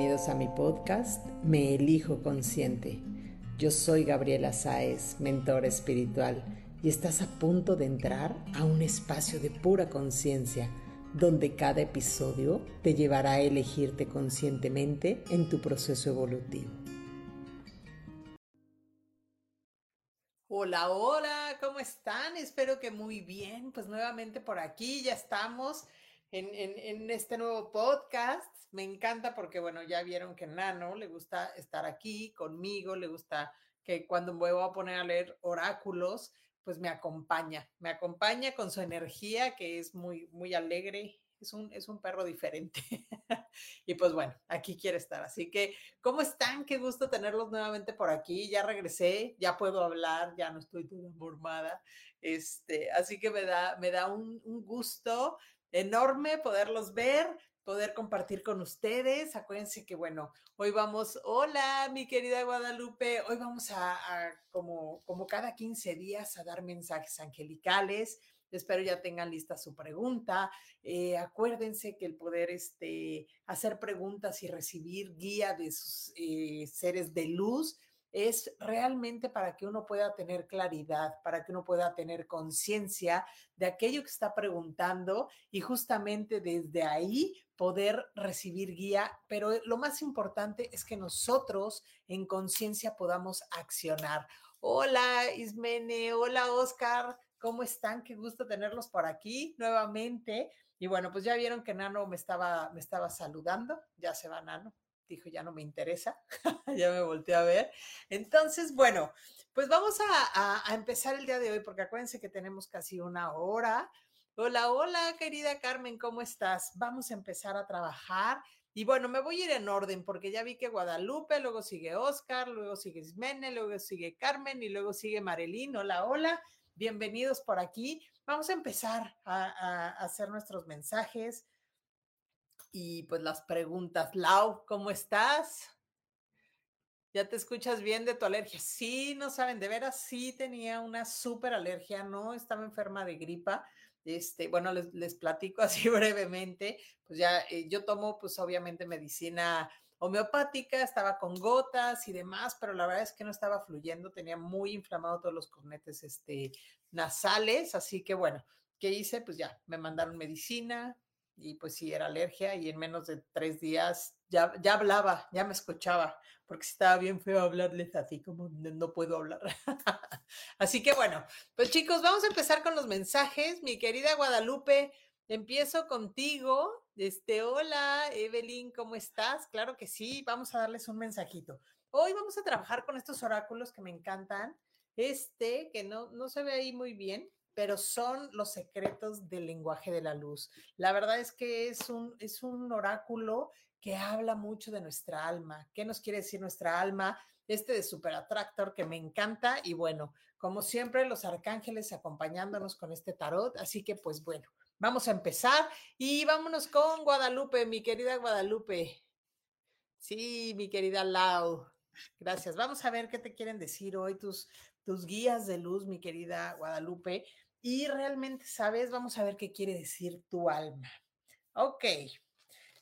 Bienvenidos a mi podcast Me Elijo Consciente. Yo soy Gabriela Sáez, mentora espiritual, y estás a punto de entrar a un espacio de pura conciencia, donde cada episodio te llevará a elegirte conscientemente en tu proceso evolutivo. Hola, hola, ¿cómo están? Espero que muy bien. Pues nuevamente por aquí ya estamos en, este nuevo podcast. Me encanta porque, bueno, ya vieron que Nano le gusta estar aquí conmigo, le gusta que cuando me voy a poner a leer oráculos, pues me acompaña, me acompaña con su energía que es muy, muy alegre. Es un, es un perro diferente. y pues bueno, aquí quiere estar. Así que, ¿cómo están? Qué gusto tenerlos nuevamente por aquí. Ya regresé, ya puedo hablar, ya no estoy toda mormada. Este, así que me da, me da un, un gusto enorme poderlos ver, poder compartir con ustedes. Acuérdense que, bueno, hoy vamos, hola, mi querida Guadalupe, hoy vamos a, como, como cada 15 días, a dar mensajes angelicales. Espero ya tengan lista su pregunta. Eh, acuérdense que el poder este, hacer preguntas y recibir guía de sus eh, seres de luz es realmente para que uno pueda tener claridad, para que uno pueda tener conciencia de aquello que está preguntando y justamente desde ahí poder recibir guía, pero lo más importante es que nosotros en conciencia podamos accionar. Hola Ismene, hola Oscar, ¿cómo están? Qué gusto tenerlos por aquí nuevamente. Y bueno, pues ya vieron que Nano me estaba, me estaba saludando, ya se va Nano dijo, ya no me interesa, ya me volteé a ver. Entonces, bueno, pues vamos a, empezar el día de hoy, porque acuérdense que tenemos casi una hora. Hola, hola, querida Carmen, ¿cómo estás? Vamos a empezar a trabajar. Y bueno, me voy a ir en orden porque ya vi que Guadalupe, luego sigue Oscar, luego sigue Ismene, luego sigue Carmen y luego sigue Marilyn. Hola, hola, bienvenidos por aquí. Vamos a empezar a hacer nuestros mensajes y pues las preguntas. Lau, ¿cómo estás? ¿Ya te escuchas bien de tu alergia? Sí, no saben, de veras sí tenía una súper alergia, no estaba enferma de gripa. Este, bueno, les, les platico así brevemente, pues ya eh, yo tomo pues obviamente medicina homeopática, estaba con gotas y demás, pero la verdad es que no estaba fluyendo, tenía muy inflamado todos los cornetes este, nasales, así que bueno, ¿qué hice? Pues ya, me mandaron medicina, y pues sí, era alergia y en menos de tres días ya, ya hablaba, ya me escuchaba, porque estaba bien feo hablarles así como no puedo hablar. así que bueno, pues chicos, vamos a empezar con los mensajes. Mi querida Guadalupe, empiezo contigo. Este, hola, Evelyn, ¿cómo estás? Claro que sí, vamos a darles un mensajito. Hoy vamos a trabajar con estos oráculos que me encantan. Este, que no, no se ve ahí muy bien, pero son los secretos del lenguaje de la luz. La verdad es que es un, es un oráculo que habla mucho de nuestra alma. ¿Qué nos quiere decir nuestra alma? Este de Super Attractor que me encanta y bueno, como siempre, los arcángeles acompañándonos con este tarot. Así que pues bueno, vamos a empezar y vámonos con Guadalupe, mi querida Guadalupe. Sí, mi querida Lau. Gracias. Vamos a ver qué te quieren decir hoy tus, tus guías de luz, mi querida Guadalupe y realmente sabes, vamos a ver qué quiere decir tu alma. Ok,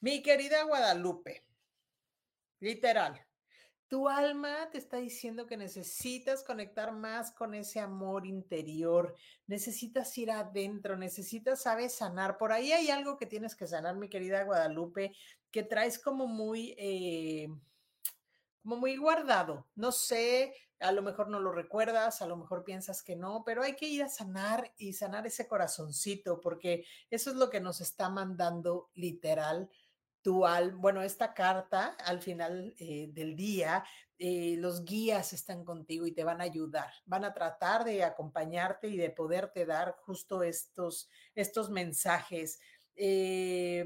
mi querida Guadalupe, literal, tu alma te está diciendo que necesitas conectar más con ese amor interior, necesitas ir adentro, necesitas, sabes, sanar. Por ahí hay algo que tienes que sanar, mi querida Guadalupe, que traes como muy... Eh, como muy guardado. No sé, a lo mejor no lo recuerdas, a lo mejor piensas que no, pero hay que ir a sanar y sanar ese corazoncito, porque eso es lo que nos está mandando literal tu bueno, esta carta al final eh, del día, eh, los guías están contigo y te van a ayudar, van a tratar de acompañarte y de poderte dar justo estos, estos mensajes. Eh,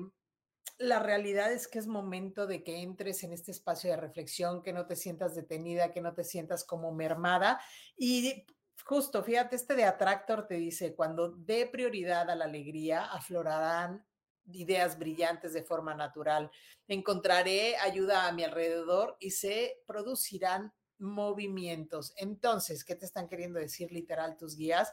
la realidad es que es momento de que entres en este espacio de reflexión, que no te sientas detenida, que no te sientas como mermada. Y justo, fíjate, este de Atractor te dice, cuando dé prioridad a la alegría, aflorarán ideas brillantes de forma natural. Encontraré ayuda a mi alrededor y se producirán movimientos. Entonces, ¿qué te están queriendo decir literal tus guías?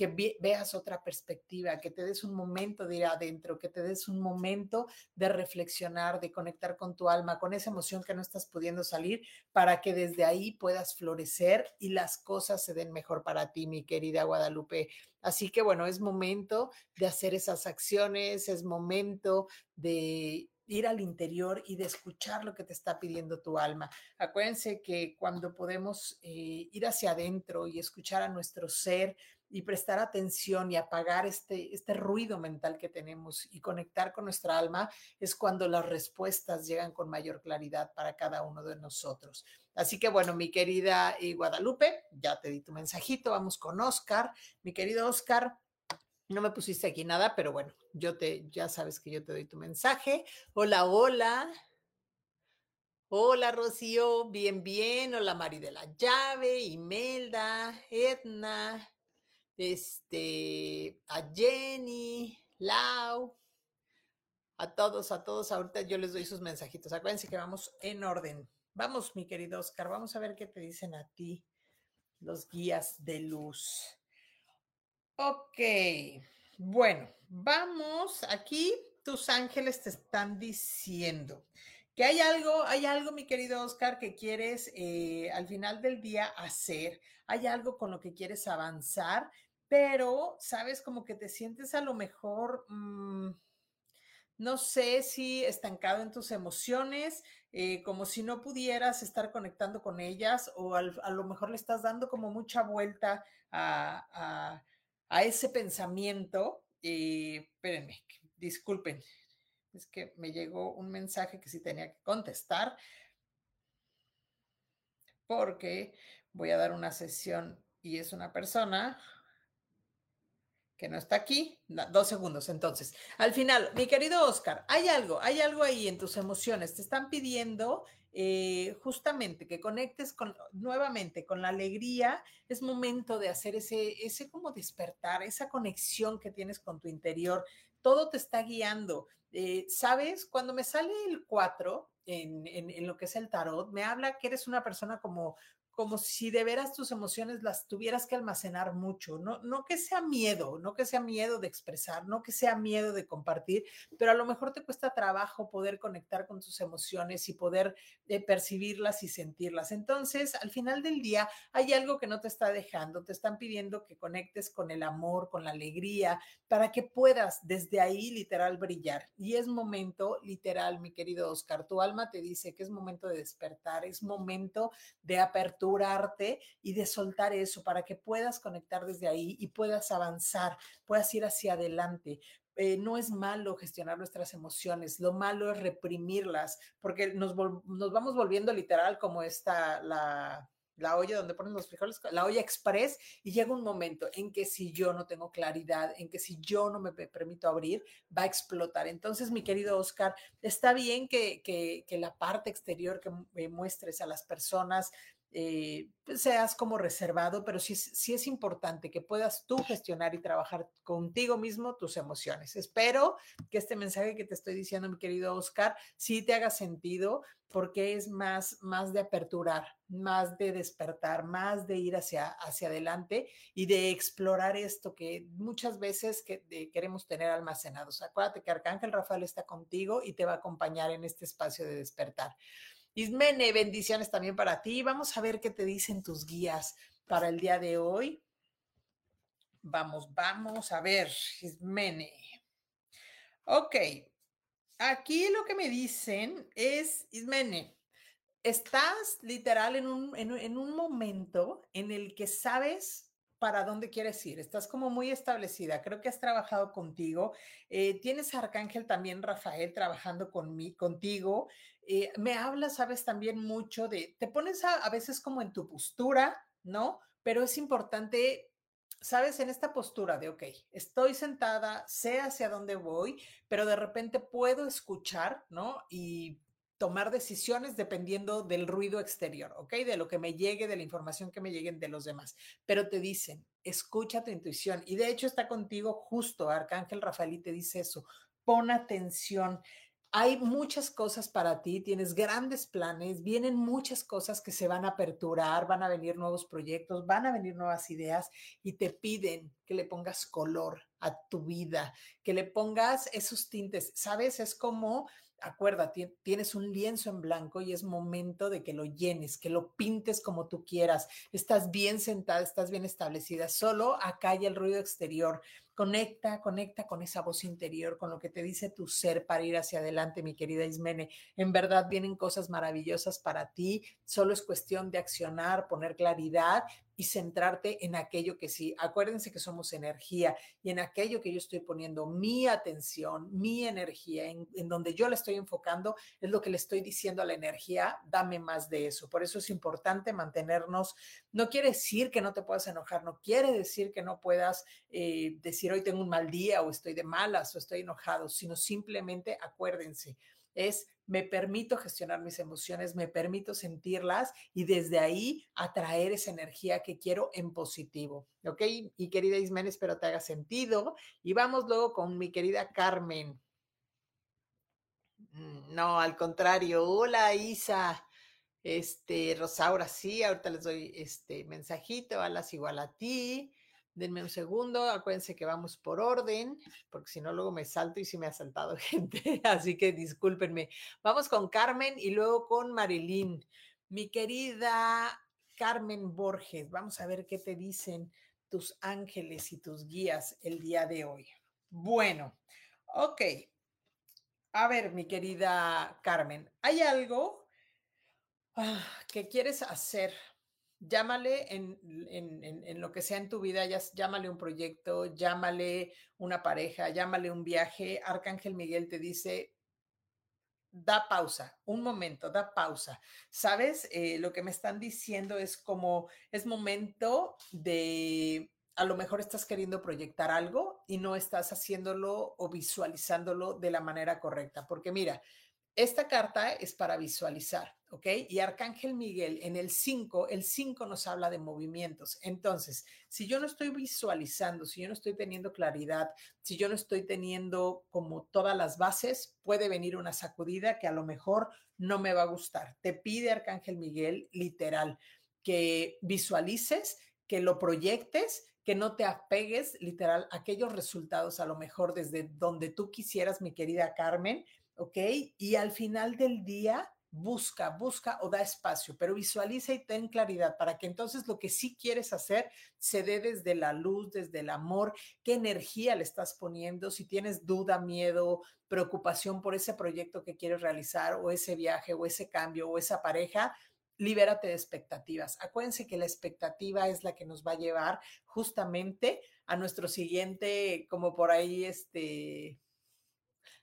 Que veas otra perspectiva, que te des un momento de ir adentro, que te des un momento de reflexionar, de conectar con tu alma, con esa emoción que no estás pudiendo salir, para que desde ahí puedas florecer y las cosas se den mejor para ti, mi querida Guadalupe. Así que bueno, es momento de hacer esas acciones, es momento de ir al interior y de escuchar lo que te está pidiendo tu alma. Acuérdense que cuando podemos eh, ir hacia adentro y escuchar a nuestro ser, y prestar atención y apagar este, este ruido mental que tenemos y conectar con nuestra alma es cuando las respuestas llegan con mayor claridad para cada uno de nosotros. Así que bueno, mi querida eh, Guadalupe, ya te di tu mensajito, vamos con Oscar. Mi querido Oscar, no me pusiste aquí nada, pero bueno, yo te, ya sabes que yo te doy tu mensaje. Hola, hola. Hola, Rocío, bien, bien. Hola, Mari de la Llave, Imelda, Edna, este, a Jenny, Lau, a todos, a todos. Ahorita yo les doy sus mensajitos. Acuérdense que vamos en orden. Vamos, mi querido Oscar, vamos a ver qué te dicen a ti los guías de luz. Ok, bueno, vamos. Aquí tus ángeles te están diciendo que hay algo, hay algo, mi querido Oscar, que quieres eh, al final del día hacer. Hay algo con lo que quieres avanzar pero, ¿sabes? Como que te sientes a lo mejor, mm, no sé si estancado en tus emociones, eh, como si no pudieras estar conectando con ellas o a lo mejor le estás dando como mucha vuelta a, ese pensamiento. Eh, espérenme, disculpen, es que me llegó un mensaje que sí tenía que contestar porque voy a dar una sesión y es una persona que no está aquí. dos segundos, entonces. Al final, mi querido Oscar, hay algo, hay algo ahí en tus emociones. Te están pidiendo eh, justamente que conectes con, nuevamente con la alegría. Es momento de hacer ese, ese como despertar, esa conexión que tienes con tu interior. Todo te está guiando. Eh, ¿Sabes? Cuando me sale el 4 en, en, en, lo que es el tarot, me habla que eres una persona como como si de veras tus emociones las tuvieras que almacenar mucho, no, no que sea miedo, no que sea miedo de expresar, no que sea miedo de compartir, pero a lo mejor te cuesta trabajo poder conectar con tus emociones y poder eh, percibirlas y sentirlas. Entonces, al final del día, hay algo que no te está dejando, te están pidiendo que conectes con el amor, con la alegría, para que puedas desde ahí literal brillar. Y es momento, literal, mi querido Oscar, tu alma te dice que es momento de despertar, es momento de apertura y de soltar eso para que puedas conectar desde ahí y puedas avanzar, puedas ir hacia adelante. Eh, no es malo gestionar nuestras emociones, lo malo es reprimirlas, porque nos, nos vamos volviendo literal como esta, la, la olla donde ponen los frijoles, la olla express, y llega un momento en que si yo no tengo claridad, en que si yo no me permito abrir, va a explotar. Entonces, mi querido Oscar, está bien que, que, que la parte exterior que muestres a las personas eh, pues, seas como reservado, pero sí, sí es importante que puedas tú gestionar y trabajar contigo mismo tus emociones. Espero que este mensaje que te estoy diciendo, mi querido Oscar, sí te haga sentido porque es más, más de aperturar, más de despertar, más de ir hacia, hacia adelante y de explorar esto que muchas veces que, queremos tener almacenados. Acuérdate que Arcángel Rafael está contigo y te va a acompañar en este espacio de despertar. Ismene, bendiciones también para ti. Vamos a ver qué te dicen tus guías para el día de hoy. Vamos, vamos a ver, Ismene. Ok, aquí lo que me dicen es, Ismene, estás literal en un, en un momento en el que sabes para dónde quieres ir. Estás como muy establecida. Creo que has trabajado contigo. Eh, tienes a Arcángel también, Rafael, trabajando con contigo. Eh, me hablas, sabes, también mucho de, te pones a, a veces como en tu postura, ¿no? Pero es importante sabes, en esta postura de, ok, estoy sentada, sé hacia dónde voy, pero de repente puedo escuchar, ¿no? Y tomar decisiones dependiendo del ruido exterior, ¿ok? De lo que me llegue, de la información que me lleguen de los demás. Pero te dicen, escucha tu intuición. Y de hecho está contigo justo, Arcángel Rafael, te dice eso, pon atención. Hay muchas cosas para ti, tienes grandes planes, vienen muchas cosas que se van a aperturar, van a venir nuevos proyectos, van a venir nuevas ideas y te piden que le pongas color a tu vida, que le pongas esos tintes. ¿Sabes? Es como acuérdate, tienes un lienzo en blanco y es momento de que lo llenes, que lo pintes como tú quieras. Estás bien sentada, estás bien establecida. Solo hay el ruido exterior. Conecta, conecta con esa voz interior, con lo que te dice tu ser para ir hacia adelante, mi querida Ismene. En verdad vienen cosas maravillosas para ti. Solo es cuestión de accionar, poner claridad y centrarte en aquello que sí. Acuérdense que somos energía y en aquello que yo estoy poniendo mi atención, mi energía, en, donde yo la estoy enfocando, es lo que le estoy diciendo a la energía, dame más de eso. Por eso es importante mantenernos. No quiere decir que no te puedas enojar, no quiere decir que no puedas eh, decir hoy tengo un mal día o estoy de malas o estoy enojado, sino simplemente acuérdense es me permito gestionar mis emociones, me permito sentirlas y desde ahí atraer esa energía que quiero en positivo. ¿Ok? Y querida Ismael, espero te haga sentido. Y vamos luego con mi querida Carmen. Mm, no, al contrario. Hola, Isa. Este, Rosaura, sí, ahorita les doy este mensajito, alas igual a ti. Denme un segundo, acuérdense que vamos por orden, porque si no luego me salto y si me ha saltado gente, así que discúlpenme. Vamos con Carmen y luego con Marilyn. Mi querida Carmen Borges, vamos a ver qué te dicen tus ángeles y tus guías el día de hoy. Bueno, ok. A ver, mi querida Carmen, ¿hay algo ah, que quieres hacer llámale en, lo que sea en tu vida, ya, llámale un proyecto, llámale una pareja, llámale un viaje. Arcángel Miguel te dice, da pausa, un momento, da pausa. ¿Sabes? Eh, lo que me están diciendo es como, es momento de, a lo mejor estás queriendo proyectar algo y no estás haciéndolo o visualizándolo de la manera correcta. Porque mira, esta carta es para visualizar, ¿ok? Y Arcángel Miguel en el 5, el 5 nos habla de movimientos. Entonces, si yo no estoy visualizando, si yo no estoy teniendo claridad, si yo no estoy teniendo como todas las bases, puede venir una sacudida que a lo mejor no me va a gustar. Te pide Arcángel Miguel, literal, que visualices, que lo proyectes que no te apegues literal a aquellos resultados a lo mejor desde donde tú quisieras, mi querida Carmen, ¿ok? Y al final del día, busca, busca o da espacio, pero visualiza y ten claridad para que entonces lo que sí quieres hacer se dé desde la luz, desde el amor, qué energía le estás poniendo, si tienes duda, miedo, preocupación por ese proyecto que quieres realizar o ese viaje o ese cambio o esa pareja, libérate de expectativas. Acuérdense que la expectativa es la que nos va a llevar justamente a nuestro siguiente, como por ahí, este,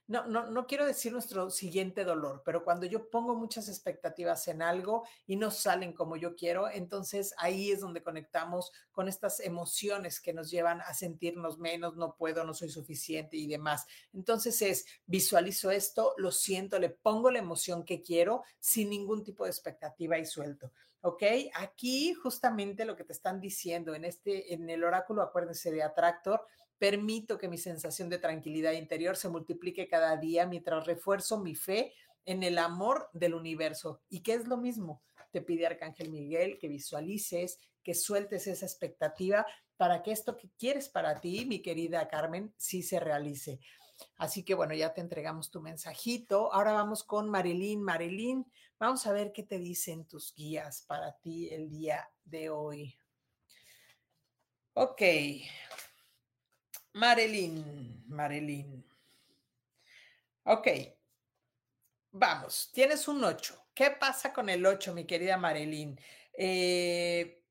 no, no, no quiero decir nuestro siguiente dolor, pero cuando yo pongo muchas expectativas en algo y no salen como yo quiero, entonces ahí es donde conectamos con estas emociones que nos llevan a sentirnos menos, no puedo, no soy suficiente y demás. Entonces es, visualizo esto, lo siento, le pongo la emoción que quiero sin ningún tipo de expectativa y suelto. ¿ok? Aquí justamente lo que te están diciendo en este, en el oráculo, acuérdense de Atractor, Permito que mi sensación de tranquilidad interior se multiplique cada día mientras refuerzo mi fe en el amor del universo. ¿Y qué es lo mismo? Te pide Arcángel Miguel que visualices, que sueltes esa expectativa para que esto que quieres para ti, mi querida Carmen, sí se realice. Así que bueno, ya te entregamos tu mensajito. Ahora vamos con Marilyn. Marilyn, vamos a ver qué te dicen tus guías para ti el día de hoy. Ok, Marilyn, Marilyn. Ok, vamos, tienes un 8. ¿Qué pasa con el 8, mi querida Marilyn? Eh,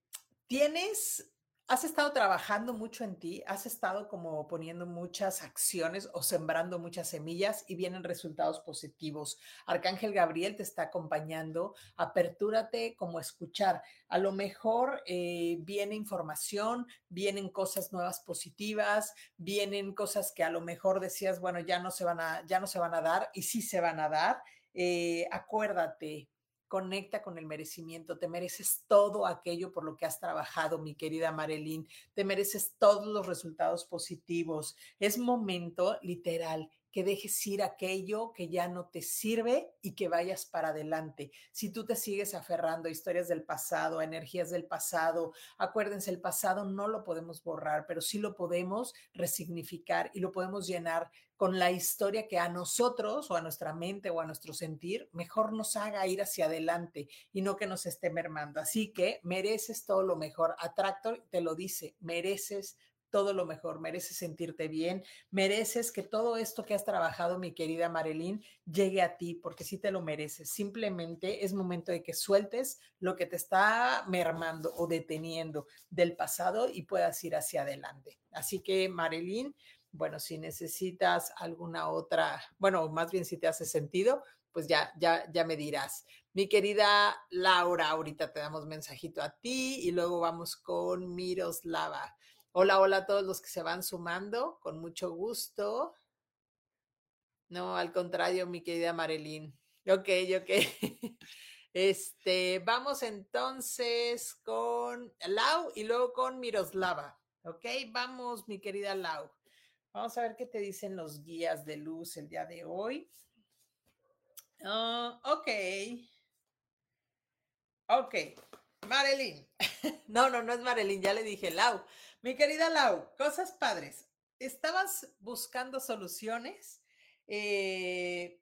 tienes has estado trabajando mucho en ti, has estado como poniendo muchas acciones o sembrando muchas semillas y vienen resultados positivos. Arcángel Gabriel te está acompañando, apertúrate como escuchar. A lo mejor eh, viene información, vienen cosas nuevas positivas, vienen cosas que a lo mejor decías, bueno, ya no se van a, ya no se van a dar y sí se van a dar. Eh, acuérdate, Conecta con el merecimiento. Te mereces todo aquello por lo que has trabajado, mi querida Marilyn. Te mereces todos los resultados positivos. Es momento, literal, que dejes ir aquello que ya no te sirve y que vayas para adelante. Si tú te sigues aferrando a historias del pasado, a energías del pasado, acuérdense, el pasado no lo podemos borrar, pero sí lo podemos resignificar y lo podemos llenar con la historia que a nosotros o a nuestra mente o a nuestro sentir mejor nos haga ir hacia adelante y no que nos esté mermando. Así que mereces todo lo mejor. Atractor te lo dice, mereces todo lo mejor, mereces sentirte bien, mereces que todo esto que has trabajado, mi querida Marilyn, llegue a ti, porque sí te lo mereces. Simplemente es momento de que sueltes lo que te está mermando o deteniendo del pasado y puedas ir hacia adelante. Así que, Marilyn, bueno, si necesitas alguna otra, bueno, más bien si te hace sentido, pues ya, ya, ya me dirás. Mi querida Laura, ahorita te damos mensajito a ti y luego vamos con Miroslava. Hola, hola a todos los que se van sumando, con mucho gusto. No, al contrario, mi querida Marilyn. Ok, ok. Este, vamos entonces con Lau y luego con Miroslava. Ok, vamos, mi querida Lau. Vamos a ver qué te dicen los guías de luz el día de hoy. Ah, ok. Ok. Marilyn. no, no, no es Marilyn, ya le dije Lau. Mi querida Lau, cosas padres. ¿Estabas buscando soluciones? Eh,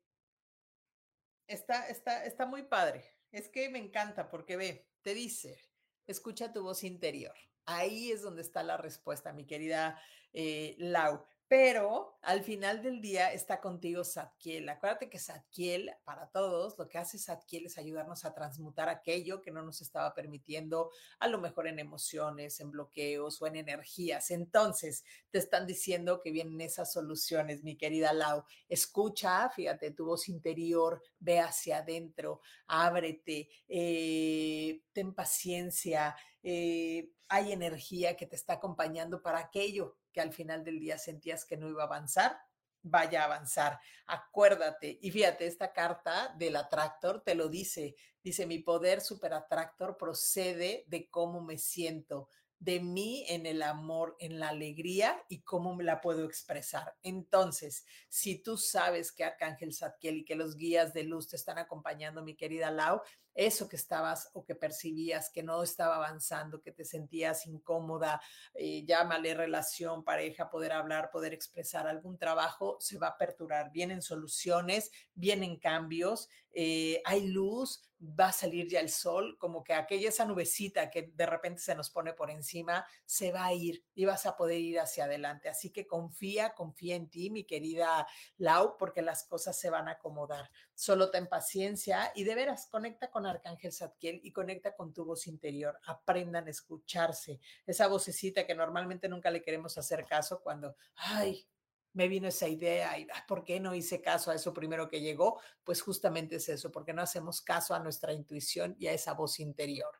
está, está, está muy padre. Es que me encanta porque ve, te dice, escucha tu voz interior. Ahí es donde está la respuesta, mi querida eh, Lau. Pero al final del día está contigo Satkiel. Acuérdate que Satkiel, para todos, lo que hace Satkiel es ayudarnos a transmutar aquello que no nos estaba permitiendo, a lo mejor en emociones, en bloqueos o en energías. Entonces, te están diciendo que vienen esas soluciones, mi querida Lau. Escucha, fíjate, tu voz interior, ve hacia adentro, ábrete, eh, ten paciencia. Eh, hay energía que te está acompañando para aquello que al final del día sentías que no iba a avanzar, vaya a avanzar. Acuérdate. Y fíjate, esta carta del atractor te lo dice. Dice, mi poder super atractor procede de cómo me siento, de mí en el amor, en la alegría y cómo me la puedo expresar. Entonces, si tú sabes que Arcángel Zadkiel y que los guías de luz te están acompañando, mi querida Lau, eso que estabas o que percibías que no estaba avanzando, que te sentías incómoda, eh, llámale relación, pareja, poder hablar, poder expresar algún trabajo, se va a aperturar. Vienen soluciones, vienen cambios, eh, hay luz, va a salir ya el sol, como que aquella esa nubecita que de repente se nos pone por encima, se va a ir y vas a poder ir hacia adelante. Así que confía, confía en ti, mi querida Lau, porque las cosas se van a acomodar. Solo ten paciencia y de veras conecta con Arcángel Zadkiel y conecta con tu voz interior. Aprendan a escucharse. Esa vocecita que normalmente nunca le queremos hacer caso cuando, ay, me vino esa idea y ¿por qué no hice caso a eso primero que llegó? Pues justamente es eso, porque no hacemos caso a nuestra intuición y a esa voz interior.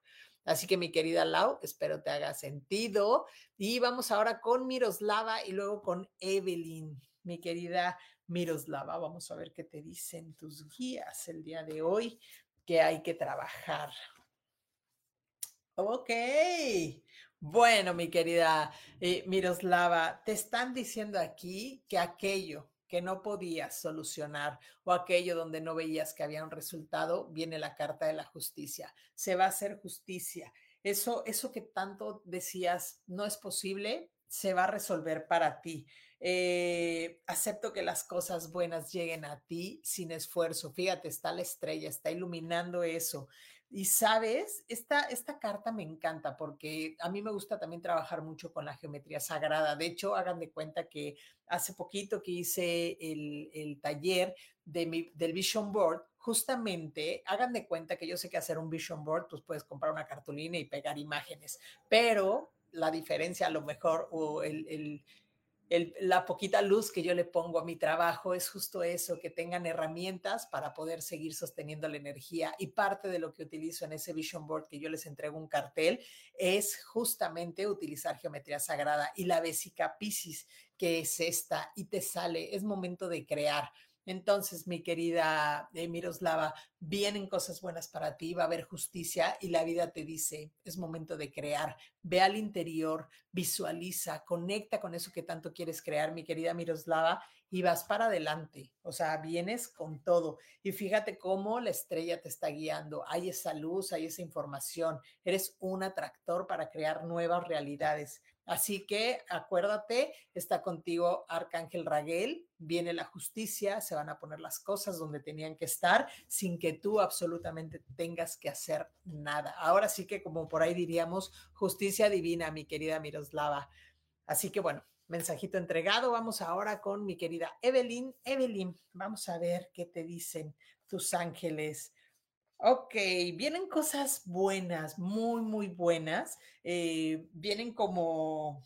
Así que mi querida Lau, espero te haga sentido. Y vamos ahora con Miroslava y luego con Evelyn. Mi querida Miroslava, vamos a ver qué te dicen tus guías el día de hoy, que hay que trabajar. Ok, bueno, mi querida eh, Miroslava, te están diciendo aquí que aquello que no podías solucionar o aquello donde no veías que había un resultado, viene la carta de la justicia. Se va a hacer justicia. Eso, eso que tanto decías no es posible, se va a resolver para ti. Eh, acepto que las cosas buenas lleguen a ti sin esfuerzo. Fíjate, está la estrella, está iluminando eso. Y sabes, esta, esta carta me encanta porque a mí me gusta también trabajar mucho con la geometría sagrada. De hecho, hagan de cuenta que hace poquito que hice el, taller de del Vision Board, justamente hagan de cuenta que yo sé que hacer un Vision Board, pues puedes comprar una cartulina y pegar imágenes, pero la diferencia a lo mejor o el, la poquita luz que yo le pongo a mi trabajo es justo eso, que tengan herramientas para poder seguir sosteniendo la energía. Y parte de lo que utilizo en ese vision board que yo les entrego un cartel es justamente utilizar geometría sagrada y la vesica Piscis, que es esta, y te sale, es momento de crear. Entonces, mi querida Miroslava, vienen cosas buenas para ti, va a haber justicia y la vida te dice, es momento de crear. Ve al interior, visualiza, conecta con eso que tanto quieres crear, mi querida Miroslava, y vas para adelante. O sea, vienes con todo. Y fíjate cómo la estrella te está guiando. Hay esa luz, hay esa información. Eres un atractor para crear nuevas realidades. Así que acuérdate, está contigo Arcángel Raguel, viene la justicia, se van a poner las cosas donde tenían que estar sin que tú absolutamente tengas que hacer nada. Ahora sí que como por ahí diríamos, justicia divina, mi querida Miroslava. Así que bueno, mensajito entregado. Vamos ahora con mi querida Evelyn. Evelyn, vamos a ver qué te dicen tus ángeles Ok, vienen cosas buenas, muy, muy buenas. Eh, vienen como,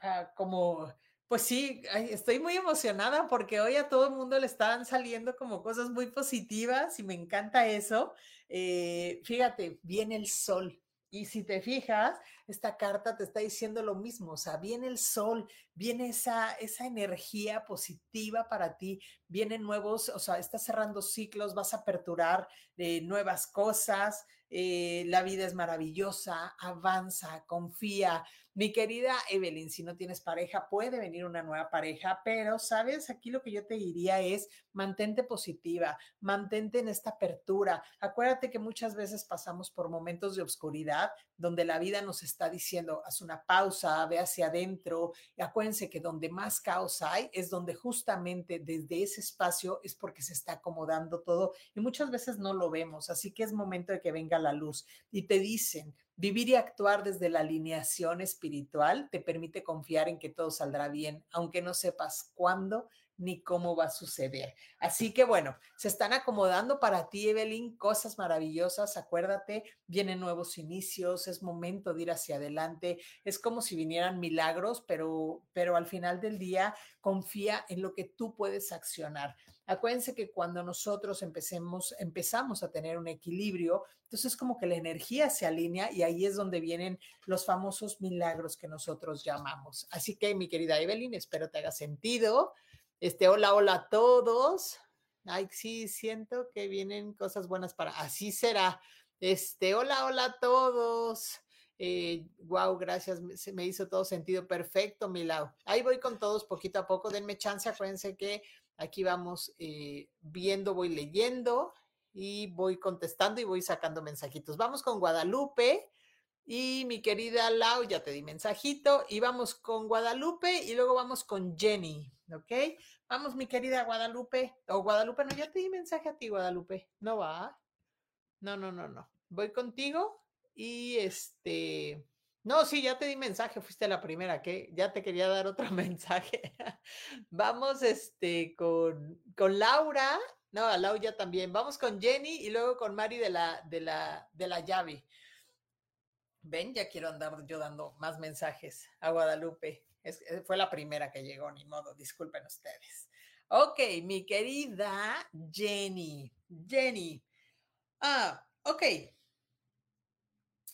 ah, como, pues sí, estoy muy emocionada porque hoy a todo el mundo le están saliendo como cosas muy positivas y me encanta eso. Eh, fíjate, viene el sol. Y si te fijas, esta carta te está diciendo lo mismo, o sea, viene el sol, viene esa, esa energía positiva para ti, vienen nuevos, o sea, estás cerrando ciclos, vas a aperturar eh, nuevas cosas, eh, la vida es maravillosa, avanza, confía. Mi querida Evelyn, si no tienes pareja, puede venir una nueva pareja, pero sabes, aquí lo que yo te diría es mantente positiva, mantente en esta apertura. Acuérdate que muchas veces pasamos por momentos de oscuridad donde la vida nos está diciendo, haz una pausa, ve hacia adentro. Y acuérdense que donde más caos hay es donde justamente desde ese espacio es porque se está acomodando todo y muchas veces no lo vemos. Así que es momento de que venga la luz y te dicen, Vivir y actuar desde la alineación espiritual te permite confiar en que todo saldrá bien, aunque no sepas cuándo ni cómo va a suceder. Así que bueno, se están acomodando para ti, Evelyn, cosas maravillosas. Acuérdate, vienen nuevos inicios, es momento de ir hacia adelante. Es como si vinieran milagros, pero, pero al final del día confía en lo que tú puedes accionar. Acuérdense que cuando nosotros empecemos, empezamos a tener un equilibrio, entonces como que la energía se alinea y ahí es donde vienen los famosos milagros que nosotros llamamos. Así que mi querida Evelyn, espero te haga sentido. Este, hola, hola a todos. Ay, sí, siento que vienen cosas buenas para. Así será. Este, hola, hola a todos. Eh, wow, gracias. Se me hizo todo sentido perfecto, Milau. Ahí voy con todos poquito a poco. Denme chance. Acuérdense que aquí vamos eh, viendo, voy leyendo y voy contestando y voy sacando mensajitos. Vamos con Guadalupe. Y mi querida Lau, ya te di mensajito. Y vamos con Guadalupe y luego vamos con Jenny. ¿Ok? Vamos, mi querida Guadalupe. O Guadalupe, no, ya te di mensaje a ti, Guadalupe. No va. No, no, no, no. Voy contigo y este. No, sí, ya te di mensaje, fuiste la primera, que ya te quería dar otro mensaje. Vamos, este, con, con Laura. No, a Lau ya también. Vamos con Jenny y luego con Mari de la, de la, de la llave. Ven, ya quiero andar yo dando más mensajes a Guadalupe. Eh, fue la primera que llegó, ni modo, disculpen ustedes. Ok, mi querida Jenny. Jenny. Ah, ok.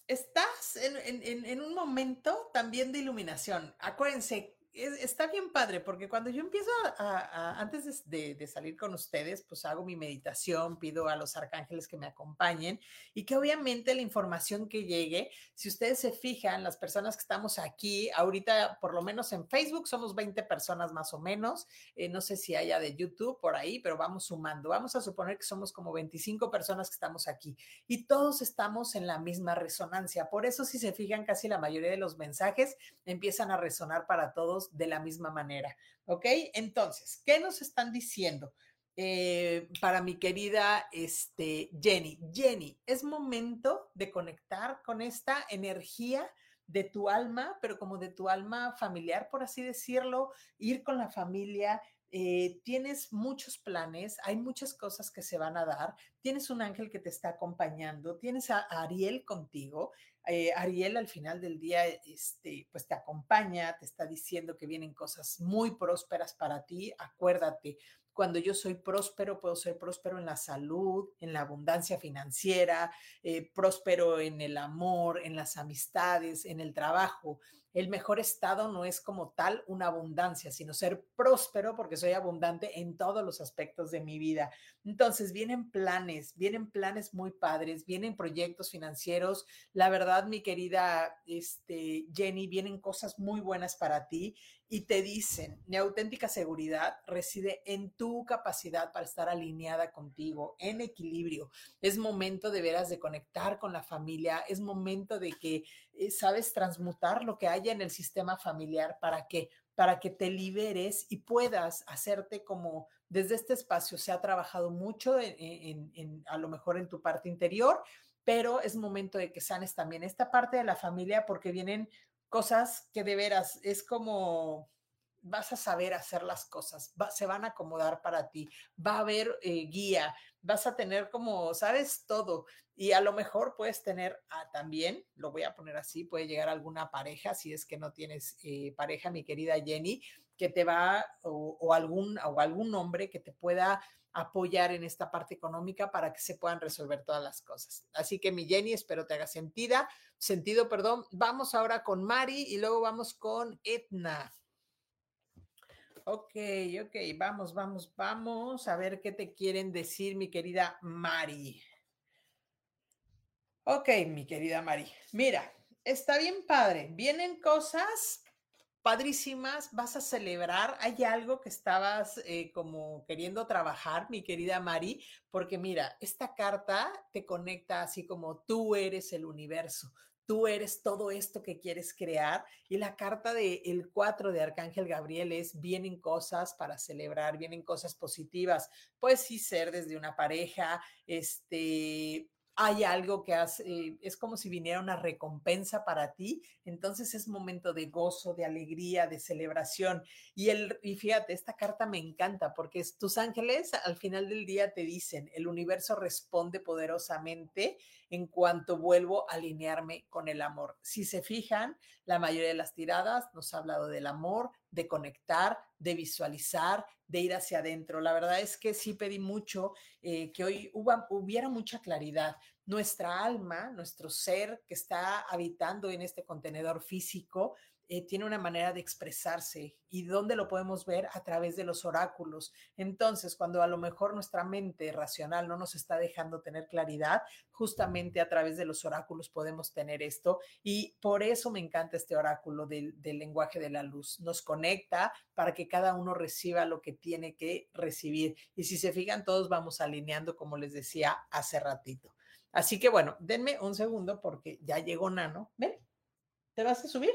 Estás en, en un momento también de iluminación. Acuérdense, está bien padre porque cuando yo empiezo a, antes de, salir con ustedes, pues hago mi meditación, pido a los arcángeles que me acompañen y que obviamente la información que llegue, si ustedes se fijan, las personas que estamos aquí, ahorita por lo menos en Facebook somos 20 personas más o menos, eh, no sé si haya de YouTube por ahí, pero vamos sumando, vamos a suponer que somos como 25 personas que estamos aquí y todos estamos en la misma resonancia. Por eso si se fijan, casi la mayoría de los mensajes empiezan a resonar para todos de la misma manera. ¿Ok? Entonces, ¿qué nos están diciendo? Eh, para mi querida este, Jenny. Jenny, es momento de conectar con esta energía de tu alma, pero como de tu alma familiar, por así decirlo, ir con la familia, eh, tienes muchos planes, hay muchas cosas que se van a dar, tienes un ángel que te está acompañando, tienes a Ariel contigo. Eh, Ariel al final del día, este, pues te acompaña, te está diciendo que vienen cosas muy prósperas para ti. Acuérdate, cuando yo soy próspero, puedo ser próspero en la salud, en la abundancia financiera, eh, próspero en el amor, en las amistades, en el trabajo el mejor estado no es como tal una abundancia, sino ser próspero porque soy abundante en todos los aspectos de mi vida. Entonces, vienen planes, vienen planes muy padres, vienen proyectos financieros. La verdad, mi querida este, Jenny, vienen cosas muy buenas para ti y te dicen, mi auténtica seguridad reside en tu capacidad para estar alineada contigo, en equilibrio. Es momento de veras de conectar con la familia, es momento de que eh, sabes transmutar lo que haya en el sistema familiar para que para que te liberes y puedas hacerte como desde este espacio se ha trabajado mucho en, a lo mejor en tu parte interior, pero es momento de que sanes también esta parte de la familia porque vienen cosas que de veras es como vas a saber hacer las cosas, se van a acomodar para ti, va a haber eh, guía, vas a tener como, sabes, todo. Y a lo mejor puedes tener también, lo voy a poner así, puede llegar alguna pareja, si es que no tienes eh, pareja, mi querida Jenny, que te va, o, algún, o algún hombre que te pueda apoyar en esta parte económica para que se puedan resolver todas las cosas. Así que mi Jenny, espero te haga sentido, sentido, perdón. Vamos ahora con Mari y luego vamos con Etna. Ok, ok, vamos, vamos, vamos a ver qué te quieren decir, mi querida Mari. Ok, mi querida Mari. Mira, está bien padre. Vienen cosas padrísimas, vas a celebrar. Hay algo que estabas eh, como queriendo trabajar, mi querida Mari, porque mira, esta carta te conecta así como tú eres el universo. Tú eres todo esto que quieres crear y la carta del el 4 de Arcángel Gabriel es vienen cosas para celebrar, vienen cosas positivas. Puede sí ser desde una pareja, este, hay algo que hace, es como si viniera una recompensa para ti, entonces es momento de gozo, de alegría, de celebración. Y, el, y fíjate, esta carta me encanta porque tus ángeles al final del día te dicen, el universo responde poderosamente en cuanto vuelvo a alinearme con el amor. Si se fijan, la mayoría de las tiradas nos ha hablado del amor, de conectar, de visualizar, de ir hacia adentro. La verdad es que sí pedí mucho eh, que hoy hubiera mucha claridad. Nuestra alma, nuestro ser que está habitando en este contenedor físico, eh, tiene una manera de expresarse y dónde lo podemos ver a través de los oráculos. Entonces, cuando a lo mejor nuestra mente racional no nos está dejando tener claridad, justamente a través de los oráculos podemos tener esto y por eso me encanta este oráculo del, del lenguaje de la luz. Nos conecta para que cada uno reciba lo que tiene que recibir. Y si se fijan, todos vamos alineando, como les decía hace ratito. Así que bueno, denme un segundo porque ya llegó Nano. Ven, ¿te vas a subir?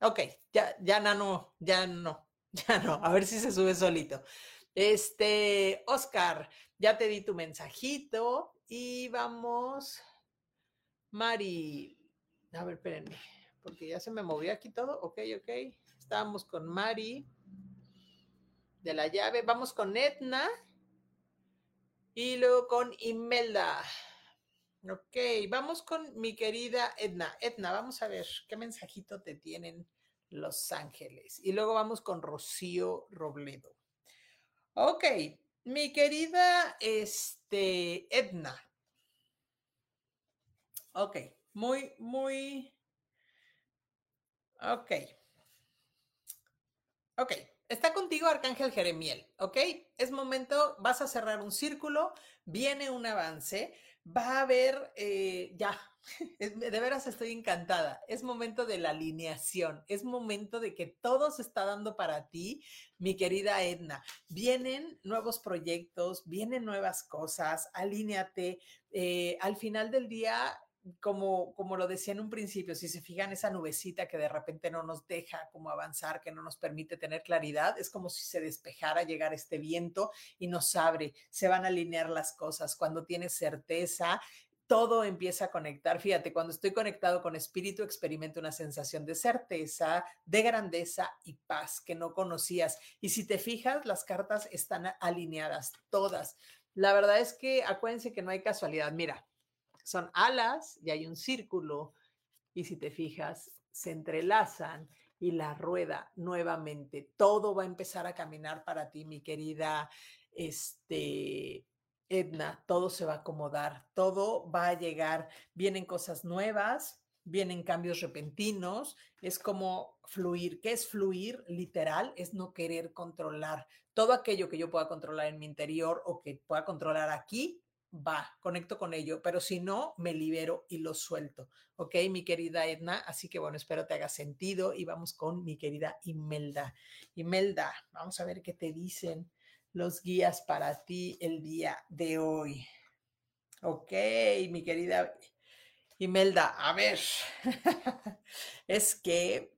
Ok, ya, ya no, ya no, ya no. A ver si se sube solito. Este, Oscar, ya te di tu mensajito y vamos. Mari, a ver, espérenme, porque ya se me movió aquí todo. Ok, ok. Estábamos con Mari de la llave. Vamos con Etna y luego con Imelda. Ok, vamos con mi querida Edna. Edna, vamos a ver qué mensajito te tienen Los Ángeles. Y luego vamos con Rocío Robledo. Ok, mi querida este, Edna. Ok, muy, muy. Ok. Ok, está contigo Arcángel Jeremiel, ¿ok? Es momento, vas a cerrar un círculo, viene un avance va a haber, eh, ya, de veras estoy encantada. Es momento de la alineación, es momento de que todo se está dando para ti, mi querida Edna. Vienen nuevos proyectos, vienen nuevas cosas, alíneate. Eh, al final del día, como, como lo decía en un principio, si se fijan esa nubecita que de repente no nos deja como avanzar, que no nos permite tener claridad, es como si se despejara llegar este viento y nos abre, se van a alinear las cosas. Cuando tienes certeza, todo empieza a conectar. Fíjate, cuando estoy conectado con espíritu, experimento una sensación de certeza, de grandeza y paz que no conocías. Y si te fijas, las cartas están alineadas, todas. La verdad es que acuérdense que no hay casualidad. Mira, son alas y hay un círculo. Y si te fijas, se entrelazan y la rueda nuevamente. Todo va a empezar a caminar para ti, mi querida este, Edna. Todo se va a acomodar, todo va a llegar. Vienen cosas nuevas, vienen cambios repentinos. Es como fluir. ¿Qué es fluir? Literal, es no querer controlar. Todo aquello que yo pueda controlar en mi interior o que pueda controlar aquí, va, conecto con ello, pero si no, me libero y lo suelto. ¿Ok, mi querida Edna? Así que bueno, espero te haga sentido y vamos con mi querida Imelda. Imelda, vamos a ver qué te dicen los guías para ti el día de hoy. Ok, mi querida Imelda, a ver, es que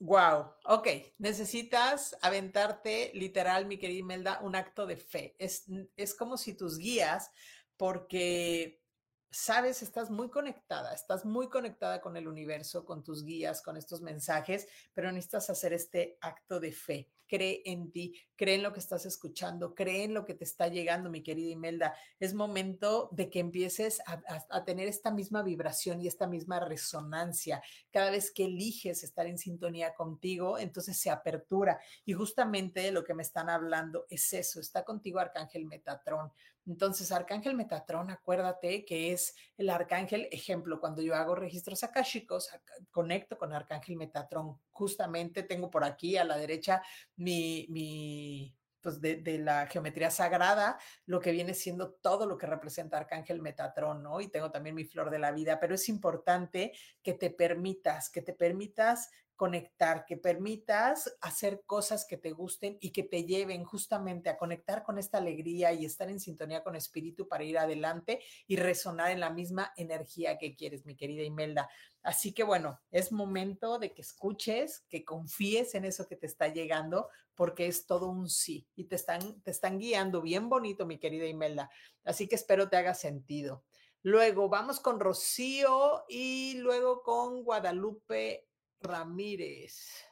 Wow, ok. Necesitas aventarte, literal, mi querida Imelda, un acto de fe. Es, es como si tus guías, porque sabes, estás muy conectada, estás muy conectada con el universo, con tus guías, con estos mensajes, pero necesitas hacer este acto de fe cree en ti, cree en lo que estás escuchando, cree en lo que te está llegando, mi querida Imelda. Es momento de que empieces a, tener esta misma vibración y esta misma resonancia. Cada vez que eliges estar en sintonía contigo, entonces se apertura. Y justamente lo que me están hablando es eso, está contigo Arcángel Metatrón. Entonces, Arcángel Metatrón, acuérdate que es el arcángel, ejemplo, cuando yo hago registros akashicos, conecto con Arcángel Metatrón. Justamente tengo por aquí a la derecha mi, mi pues de, de, la geometría sagrada, lo que viene siendo todo lo que representa Arcángel Metatrón, ¿no? Y tengo también mi flor de la vida, pero es importante que te permitas, que te permitas conectar, que permitas hacer cosas que te gusten y que te lleven justamente a conectar con esta alegría y estar en sintonía con espíritu para ir adelante y resonar en la misma energía que quieres, mi querida Imelda. Así que bueno, es momento de que escuches, que confíes en eso que te está llegando, porque es todo un sí y te están, te están guiando bien bonito, mi querida Imelda. Así que espero te haga sentido. Luego vamos con Rocío y luego con Guadalupe Ramírez.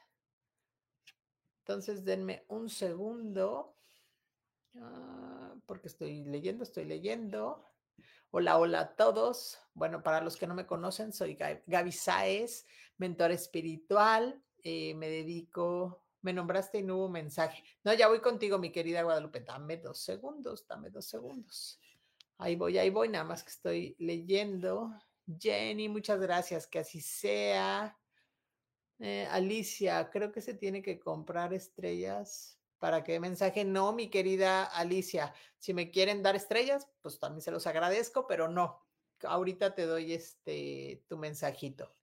Entonces, denme un segundo, ah, porque estoy leyendo, estoy leyendo. Hola, hola a todos. Bueno, para los que no me conocen, soy Gaby Saez, mentor espiritual. Eh, me dedico, me nombraste y no hubo mensaje. No, ya voy contigo, mi querida Guadalupe. Dame dos segundos, dame dos segundos. Ahí voy, ahí voy, nada más que estoy leyendo. Jenny, muchas gracias, que así sea. Eh, Alicia, creo que se tiene que comprar estrellas para que mensaje. No, mi querida Alicia, si me quieren dar estrellas, pues también se los agradezco, pero no. Ahorita te doy este tu mensajito.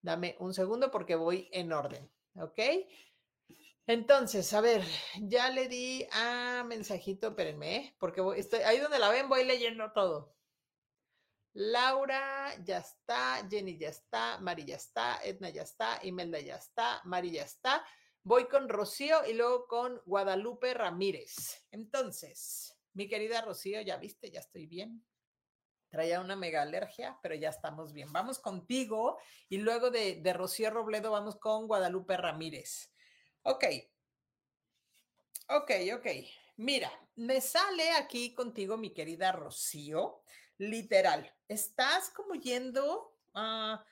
Dame un segundo porque voy en orden, ¿ok? Entonces, a ver, ya le di a mensajito, espérenme, ¿eh? porque estoy ahí donde la ven, voy leyendo todo. Laura ya está, Jenny ya está, Mari ya está, Edna ya está, Imelda ya está, Mari ya está. Voy con Rocío y luego con Guadalupe Ramírez. Entonces, mi querida Rocío, ya viste, ya estoy bien. Traía una mega alergia, pero ya estamos bien. Vamos contigo y luego de, Rocío Robledo vamos con Guadalupe Ramírez. Ok. Ok, ok. Mira, me sale aquí contigo, mi querida Rocío, literal, estás como yendo, a,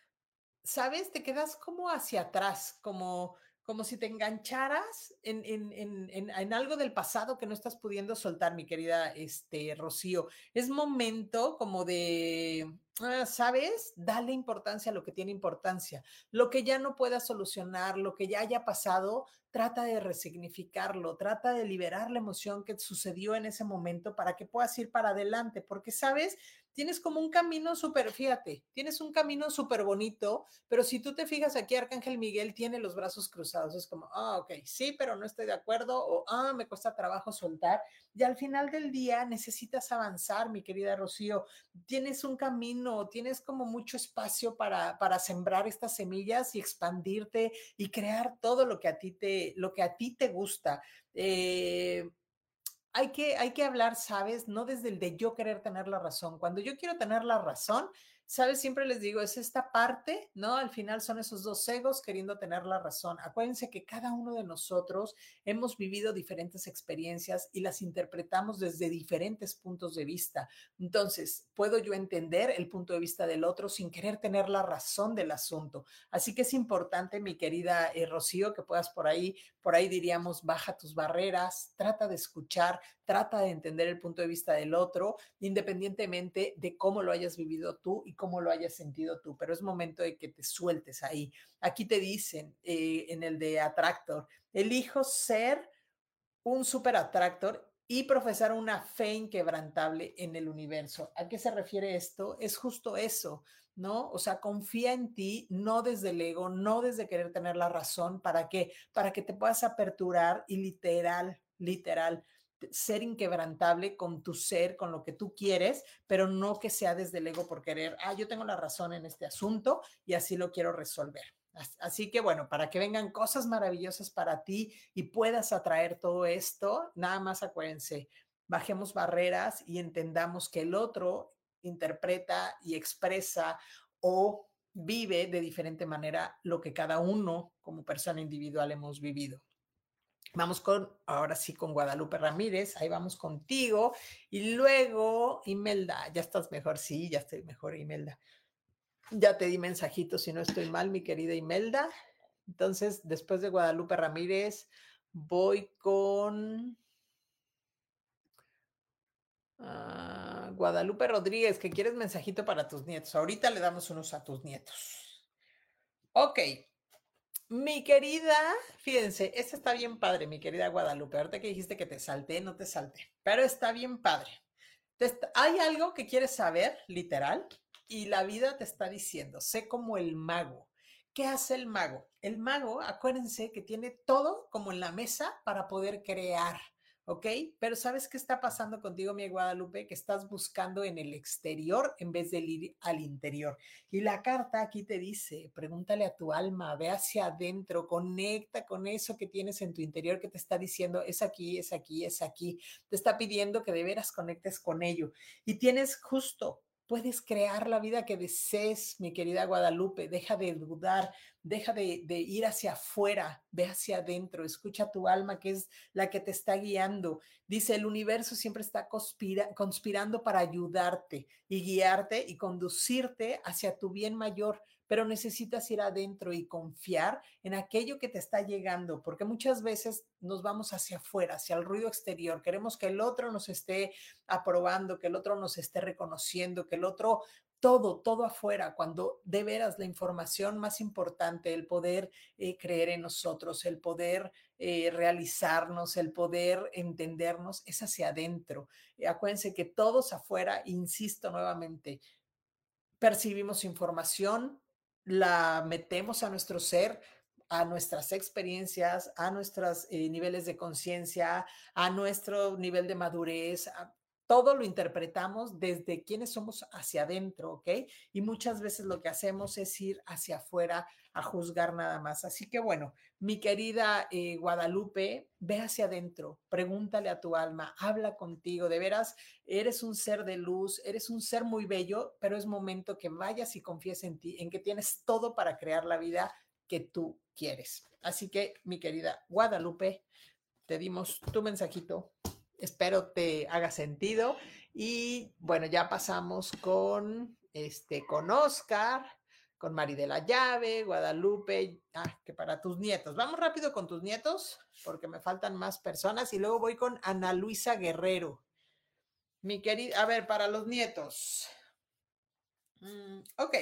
¿sabes? Te quedas como hacia atrás, como, como si te engancharas en, en, en, en, algo del pasado que no estás pudiendo soltar, mi querida este, Rocío. Es momento como de, ah, ¿sabes? Dale importancia a lo que tiene importancia. Lo que ya no puedas solucionar, lo que ya haya pasado, trata de resignificarlo, trata de liberar la emoción que sucedió en ese momento para que puedas ir para adelante, porque, ¿sabes? Tienes como un camino súper, fíjate, tienes un camino súper bonito, pero si tú te fijas aquí, Arcángel Miguel tiene los brazos cruzados, es como, ah, ok, sí, pero no estoy de acuerdo, o ah, me cuesta trabajo soltar. Y al final del día necesitas avanzar, mi querida Rocío. Tienes un camino, tienes como mucho espacio para, para sembrar estas semillas y expandirte y crear todo lo que a ti te, lo que a ti te gusta. Eh, hay que, hay que hablar, ¿sabes? No desde el de yo querer tener la razón. Cuando yo quiero tener la razón, ¿sabes? Siempre les digo, es esta parte, ¿no? Al final son esos dos egos queriendo tener la razón. Acuérdense que cada uno de nosotros hemos vivido diferentes experiencias y las interpretamos desde diferentes puntos de vista. Entonces, puedo yo entender el punto de vista del otro sin querer tener la razón del asunto. Así que es importante, mi querida eh, Rocío, que puedas por ahí, por ahí diríamos, baja tus barreras, trata de escuchar, trata de entender el punto de vista del otro, independientemente de cómo lo hayas vivido tú y cómo lo hayas sentido tú, pero es momento de que te sueltes ahí. Aquí te dicen eh, en el de Atractor, elijo ser un super atractor y profesar una fe inquebrantable en el universo. ¿A qué se refiere esto? Es justo eso, ¿no? O sea, confía en ti, no desde el ego, no desde querer tener la razón, ¿para qué? Para que te puedas aperturar y literal, literal, ser inquebrantable con tu ser, con lo que tú quieres, pero no que sea desde el ego por querer, ah, yo tengo la razón en este asunto y así lo quiero resolver. Así que bueno, para que vengan cosas maravillosas para ti y puedas atraer todo esto, nada más acuérdense, bajemos barreras y entendamos que el otro interpreta y expresa o vive de diferente manera lo que cada uno como persona individual hemos vivido. Vamos con, ahora sí, con Guadalupe Ramírez, ahí vamos contigo. Y luego, Imelda, ya estás mejor, sí, ya estoy mejor, Imelda. Ya te di mensajito si no estoy mal, mi querida Imelda. Entonces, después de Guadalupe Ramírez, voy con ah, Guadalupe Rodríguez, que quieres mensajito para tus nietos. Ahorita le damos unos a tus nietos. Ok, mi querida, fíjense, esta está bien padre, mi querida Guadalupe. Ahorita que dijiste que te salté, no te salté, pero está bien padre. Hay algo que quieres saber, literal, y la vida te está diciendo, sé como el mago. ¿Qué hace el mago? El mago, acuérdense que tiene todo como en la mesa para poder crear. ¿Ok? Pero ¿sabes qué está pasando contigo, mi Guadalupe? Que estás buscando en el exterior en vez de ir al interior. Y la carta aquí te dice, pregúntale a tu alma, ve hacia adentro, conecta con eso que tienes en tu interior que te está diciendo, es aquí, es aquí, es aquí. Te está pidiendo que de veras conectes con ello. Y tienes justo Puedes crear la vida que desees, mi querida Guadalupe. Deja de dudar, deja de, ir hacia afuera, ve hacia adentro, escucha tu alma que es la que te está guiando. Dice, el universo siempre está conspirando para ayudarte y guiarte y conducirte hacia tu bien mayor pero necesitas ir adentro y confiar en aquello que te está llegando, porque muchas veces nos vamos hacia afuera, hacia el ruido exterior, queremos que el otro nos esté aprobando, que el otro nos esté reconociendo, que el otro todo, todo afuera, cuando de veras la información más importante, el poder eh, creer en nosotros, el poder eh, realizarnos, el poder entendernos, es hacia adentro. acuérdense que todos afuera, insisto nuevamente, percibimos información, la metemos a nuestro ser, a nuestras experiencias, a nuestros eh, niveles de conciencia, a nuestro nivel de madurez, todo lo interpretamos desde quienes somos hacia adentro, ¿ok? Y muchas veces lo que hacemos es ir hacia afuera a juzgar nada más. Así que bueno, mi querida eh, Guadalupe, ve hacia adentro, pregúntale a tu alma, habla contigo, de veras, eres un ser de luz, eres un ser muy bello, pero es momento que vayas y confíes en ti, en que tienes todo para crear la vida que tú quieres. Así que, mi querida Guadalupe, te dimos tu mensajito espero te haga sentido. Y bueno, ya pasamos con, este, con Oscar, con Mari de la Llave, Guadalupe, ah, que para tus nietos. Vamos rápido con tus nietos, porque me faltan más personas. Y luego voy con Ana Luisa Guerrero. Mi querida, a ver, para los nietos. Mm, ok.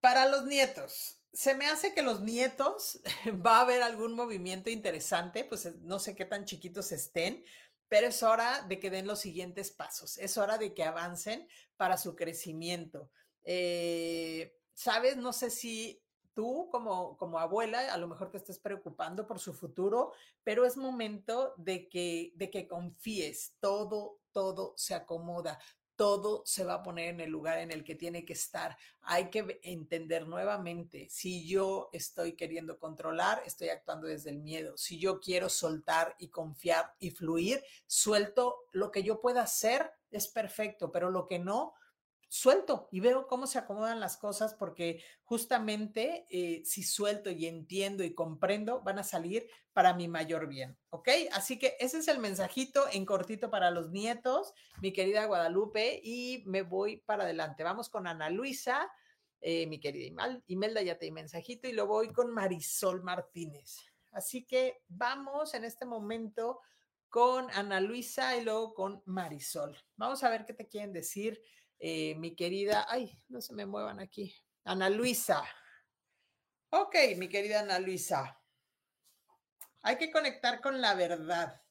Para los nietos, se me hace que los nietos va a haber algún movimiento interesante, pues eh, no sé qué tan chiquitos estén, pero es hora de que den los siguientes pasos, es hora de que avancen para su crecimiento. Eh, Sabes, no sé si tú como, como abuela a lo mejor te estés preocupando por su futuro, pero es momento de que, de que confíes, todo, todo se acomoda todo se va a poner en el lugar en el que tiene que estar. Hay que entender nuevamente, si yo estoy queriendo controlar, estoy actuando desde el miedo. Si yo quiero soltar y confiar y fluir, suelto lo que yo pueda hacer, es perfecto, pero lo que no, suelto y veo cómo se acomodan las cosas porque justamente eh, si suelto y entiendo y comprendo, van a salir para mi mayor bien, ¿ok? Así que ese es el mensajito en cortito para los nietos, mi querida Guadalupe, y me voy para adelante. Vamos con Ana Luisa, eh, mi querida Imelda, ya te di mensajito, y lo voy con Marisol Martínez. Así que vamos en este momento con Ana Luisa y luego con Marisol. Vamos a ver qué te quieren decir eh, mi querida, ay, no se me muevan aquí, Ana Luisa. Ok, mi querida Ana Luisa. Hay que conectar con la verdad,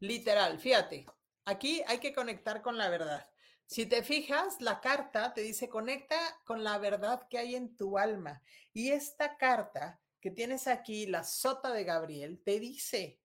literal, fíjate, aquí hay que conectar con la verdad. Si te fijas, la carta te dice conecta con la verdad que hay en tu alma. Y esta carta que tienes aquí, la sota de Gabriel, te dice,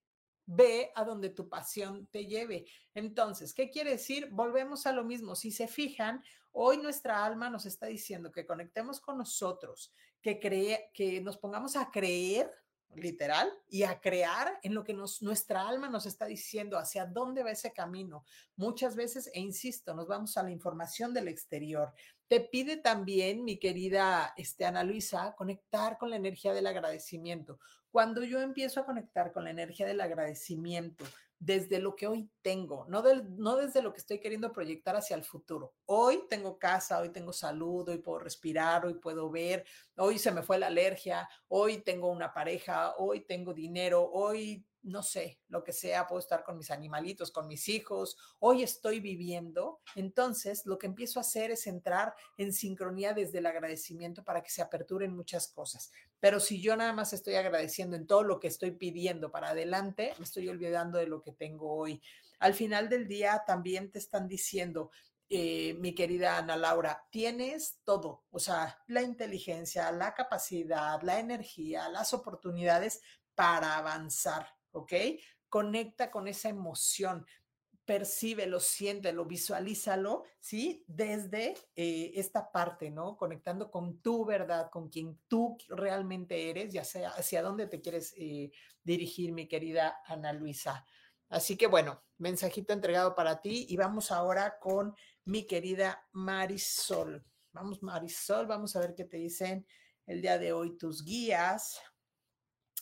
ve a donde tu pasión te lleve. Entonces, ¿qué quiere decir? Volvemos a lo mismo. Si se fijan, hoy nuestra alma nos está diciendo que conectemos con nosotros, que, cree, que nos pongamos a creer literal y a crear en lo que nuestra alma nos está diciendo, hacia dónde va ese camino. Muchas veces, e insisto, nos vamos a la información del exterior. Te pide también, mi querida este, Ana Luisa, conectar con la energía del agradecimiento. Cuando yo empiezo a conectar con la energía del agradecimiento, desde lo que hoy tengo, no, desde lo que estoy queriendo proyectar hacia el futuro. Hoy tengo casa, hoy tengo salud, hoy puedo respirar, hoy puedo ver, hoy se me fue la alergia, hoy tengo una pareja, hoy tengo dinero, hoy no sé, lo que sea, puedo estar con mis animalitos, con mis hijos, hoy estoy viviendo, entonces lo que empiezo a hacer es entrar en sincronía desde el agradecimiento para que se aperturen muchas cosas. Pero si yo nada más estoy agradeciendo en todo lo que estoy pidiendo para adelante, me estoy olvidando de lo que tengo hoy. Al final del día también te están diciendo, eh, mi querida Ana Laura, tienes todo, o sea, la inteligencia, la capacidad, la energía, las oportunidades para avanzar ¿ok? Conecta con esa emoción, percíbelo, siéntelo, visualízalo, ¿sí? Desde eh, esta parte, ¿no? Conectando con tu verdad, con quien tú realmente eres, ya sea hacia dónde te quieres eh, dirigir, mi querida Ana Luisa. Así que bueno, mensajito entregado para ti y vamos ahora con mi querida Marisol. Vamos, Marisol, vamos a ver qué te dicen el día de hoy tus guías.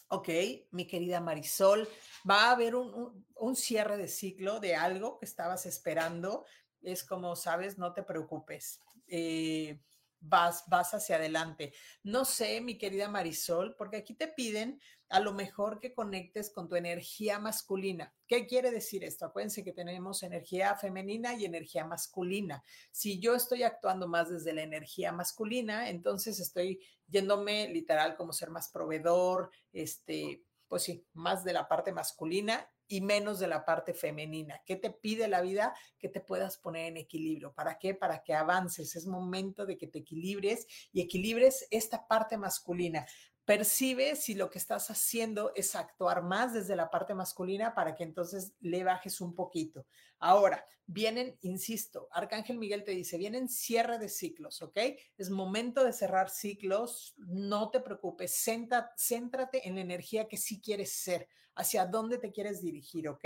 Ok, mi querida Marisol, va a haber un, cierre de ciclo de algo que estabas esperando. Es como, sabes, no te preocupes. Eh, vas, vas hacia adelante. No sé, mi querida Marisol, porque aquí te piden a lo mejor que conectes con tu energía masculina. ¿Qué quiere decir esto? Acuérdense que tenemos energía femenina y energía masculina. Si yo estoy actuando más desde la energía masculina, entonces estoy yéndome literal como ser más proveedor, este, pues sí, más de la parte masculina y menos de la parte femenina. ¿Qué te pide la vida? Que te puedas poner en equilibrio. ¿Para qué? Para que avances. Es momento de que te equilibres y equilibres esta parte masculina. Percibe si lo que estás haciendo es actuar más desde la parte masculina para que entonces le bajes un poquito. Ahora, vienen, insisto, Arcángel Miguel te dice, vienen cierre de ciclos, ¿ok? Es momento de cerrar ciclos, no te preocupes, céntrate en la energía que sí quieres ser, hacia dónde te quieres dirigir, ¿ok?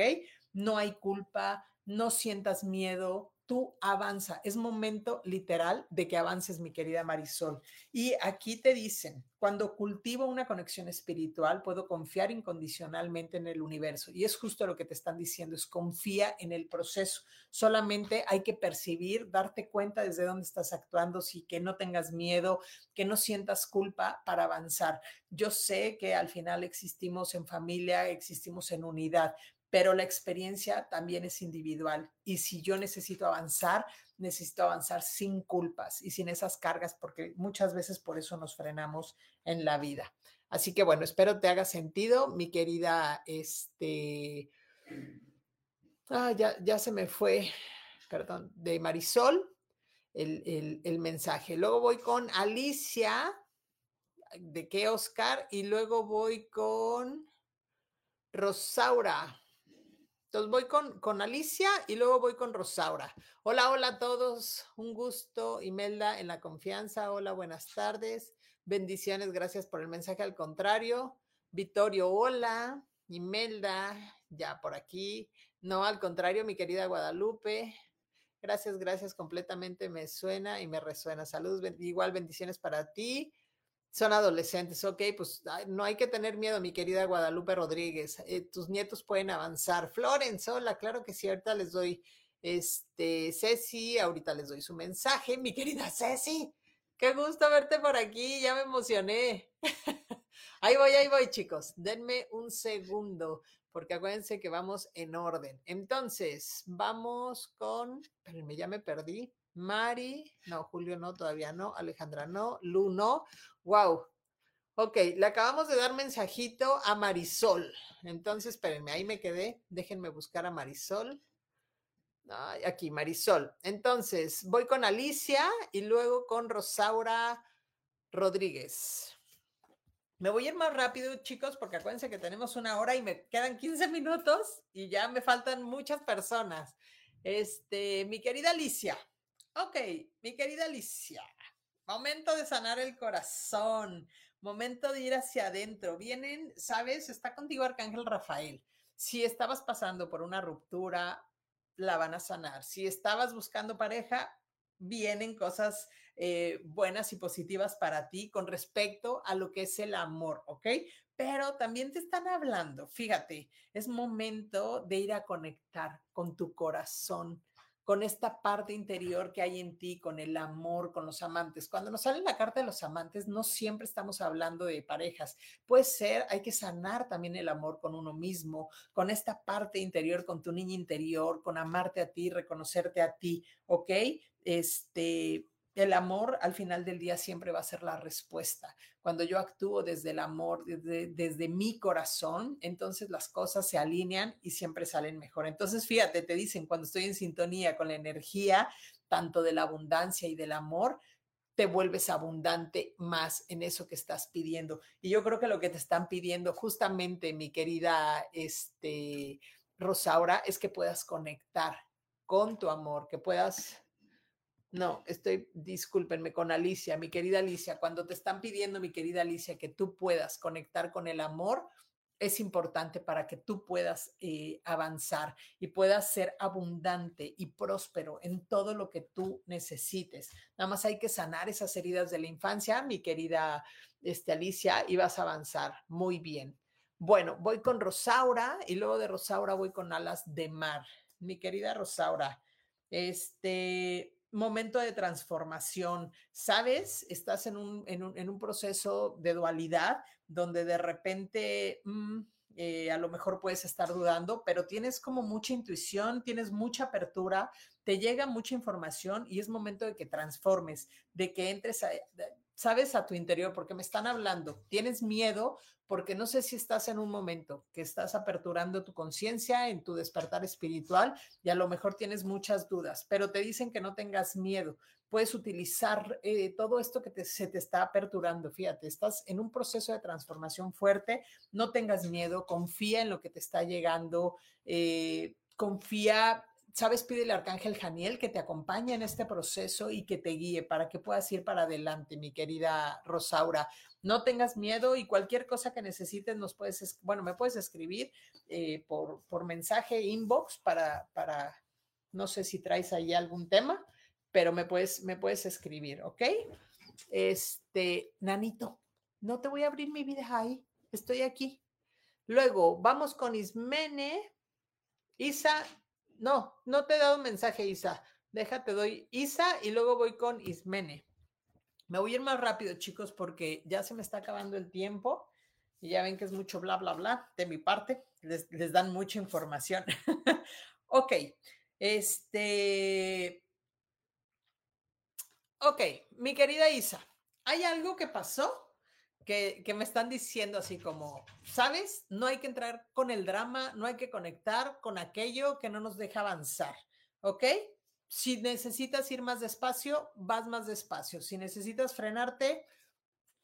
No hay culpa, no sientas miedo, tú avanza. Es momento literal de que avances, mi querida Marisol. Y aquí te dicen, cuando cultivo una conexión espiritual, puedo confiar incondicionalmente en el universo. Y es justo lo que te están diciendo, es confía en el proceso. Solamente hay que percibir, darte cuenta desde dónde estás actuando, sí, que no tengas miedo, que no sientas culpa para avanzar. Yo sé que al final existimos en familia, existimos en unidad, pero la experiencia también es individual. Y si yo necesito avanzar, necesito avanzar sin culpas y sin esas cargas, porque muchas veces por eso nos frenamos en la vida. Así que bueno, espero te haga sentido, mi querida, este, ah, ya, ya se me fue, perdón, de Marisol, el, el mensaje. Luego voy con Alicia, de qué Oscar, y luego voy con Rosaura. Entonces voy con, con Alicia y luego voy con Rosaura. Hola, hola a todos. Un gusto, Imelda, en la confianza. Hola, buenas tardes. Bendiciones, gracias por el mensaje. Al contrario, Vittorio, hola. Imelda, ya por aquí. No, al contrario, mi querida Guadalupe. Gracias, gracias, completamente me suena y me resuena. Saludos, igual bendiciones para ti. Son adolescentes, ok, pues no hay que tener miedo, mi querida Guadalupe Rodríguez. Eh, tus nietos pueden avanzar. Florence, hola, claro que sí, ahorita les doy, este, Ceci, ahorita les doy su mensaje, mi querida Ceci. Qué gusto verte por aquí, ya me emocioné. ahí voy, ahí voy, chicos. Denme un segundo, porque acuérdense que vamos en orden. Entonces, vamos con, espérenme, ya me perdí. Mari, no, Julio no, todavía no, Alejandra no, Lu no. Wow. Ok, le acabamos de dar mensajito a Marisol. Entonces, espérenme, ahí me quedé. Déjenme buscar a Marisol. aquí, Marisol. Entonces, voy con Alicia y luego con Rosaura Rodríguez. Me voy a ir más rápido, chicos, porque acuérdense que tenemos una hora y me quedan 15 minutos y ya me faltan muchas personas. Este, mi querida Alicia. Ok, mi querida Alicia. Momento de sanar el corazón. Momento de ir hacia adentro. Vienen, sabes, está contigo Arcángel Rafael. Si estabas pasando por una ruptura, la van a sanar. Si estabas buscando pareja, vienen cosas eh, buenas y positivas para ti con respecto a lo que es el amor, ¿ok? Pero también te están hablando, fíjate, es momento de ir a conectar con tu corazón, con esta parte interior que hay en ti, con el amor, con los amantes. Cuando nos sale la carta de los amantes, no siempre estamos hablando de parejas. Puede ser, hay que sanar también el amor con uno mismo, con esta parte interior, con tu niña interior, con amarte a ti, reconocerte a ti, ¿ok? Este, el amor al final del día siempre va a ser la respuesta. Cuando yo actúo desde el amor, desde, desde, mi corazón, entonces las cosas se alinean y siempre salen mejor. Entonces, fíjate, te dicen, cuando estoy en sintonía con la energía, tanto de la abundancia y del amor, te vuelves abundante más en eso que estás pidiendo. Y yo creo que lo que te están pidiendo justamente, mi querida este, Rosaura, es que puedas conectar con tu amor, que puedas no, estoy, discúlpenme, con Alicia, mi querida Alicia, cuando te están pidiendo, mi querida Alicia, que tú puedas conectar con el amor, es importante para que tú puedas eh, avanzar y puedas ser abundante y próspero en todo lo que tú necesites. Nada más hay que sanar esas heridas de la infancia, mi querida este, Alicia, y vas a avanzar muy bien. Bueno, voy con Rosaura y luego de Rosaura voy con Alas de Mar. Mi querida Rosaura, este, momento de transformación, ¿sabes? Estás en un, en un, en un proceso de dualidad donde de repente... Mm, eh, a lo mejor puedes estar dudando, pero tienes como mucha intuición, tienes mucha apertura, te llega mucha información y es momento de que transformes, de que entres a, sabes a tu interior, porque me están hablando, tienes miedo, porque no sé si estás en un momento que estás aperturando tu conciencia en tu despertar espiritual y a lo mejor tienes muchas dudas, pero te dicen que no tengas miedo. Puedes utilizar eh, todo esto que se te está aperturando. Fíjate, estás en un proceso de transformación fuerte. No tengas miedo, confía en lo que te está llegando. Eh, confía sabes, pide el arcángel Janiel que te acompañe en este proceso y que te guíe para que puedas ir para adelante, mi querida Rosaura. No tengas miedo y cualquier cosa que necesites nos puedes, bueno, me puedes escribir eh, por, por mensaje inbox para, para, no sé si traes ahí algún tema, pero me puedes, me puedes escribir, ¿ok? Este, Nanito, no te voy a abrir mi vida ahí, estoy aquí. Luego, vamos con Ismene. Isa, no, no te he dado un mensaje, Isa. Déjate, doy Isa y luego voy con Ismene. Me voy a ir más rápido, chicos, porque ya se me está acabando el tiempo y ya ven que es mucho bla, bla, bla de mi parte. Les, les dan mucha información. ok, este. Ok, mi querida Isa, ¿hay algo que pasó? Que, me están diciendo así como, ¿sabes? No hay que entrar con el drama, no hay que conectar con aquello que no nos deja avanzar, ¿ok? Si necesitas ir más despacio, vas más despacio. Si necesitas frenarte,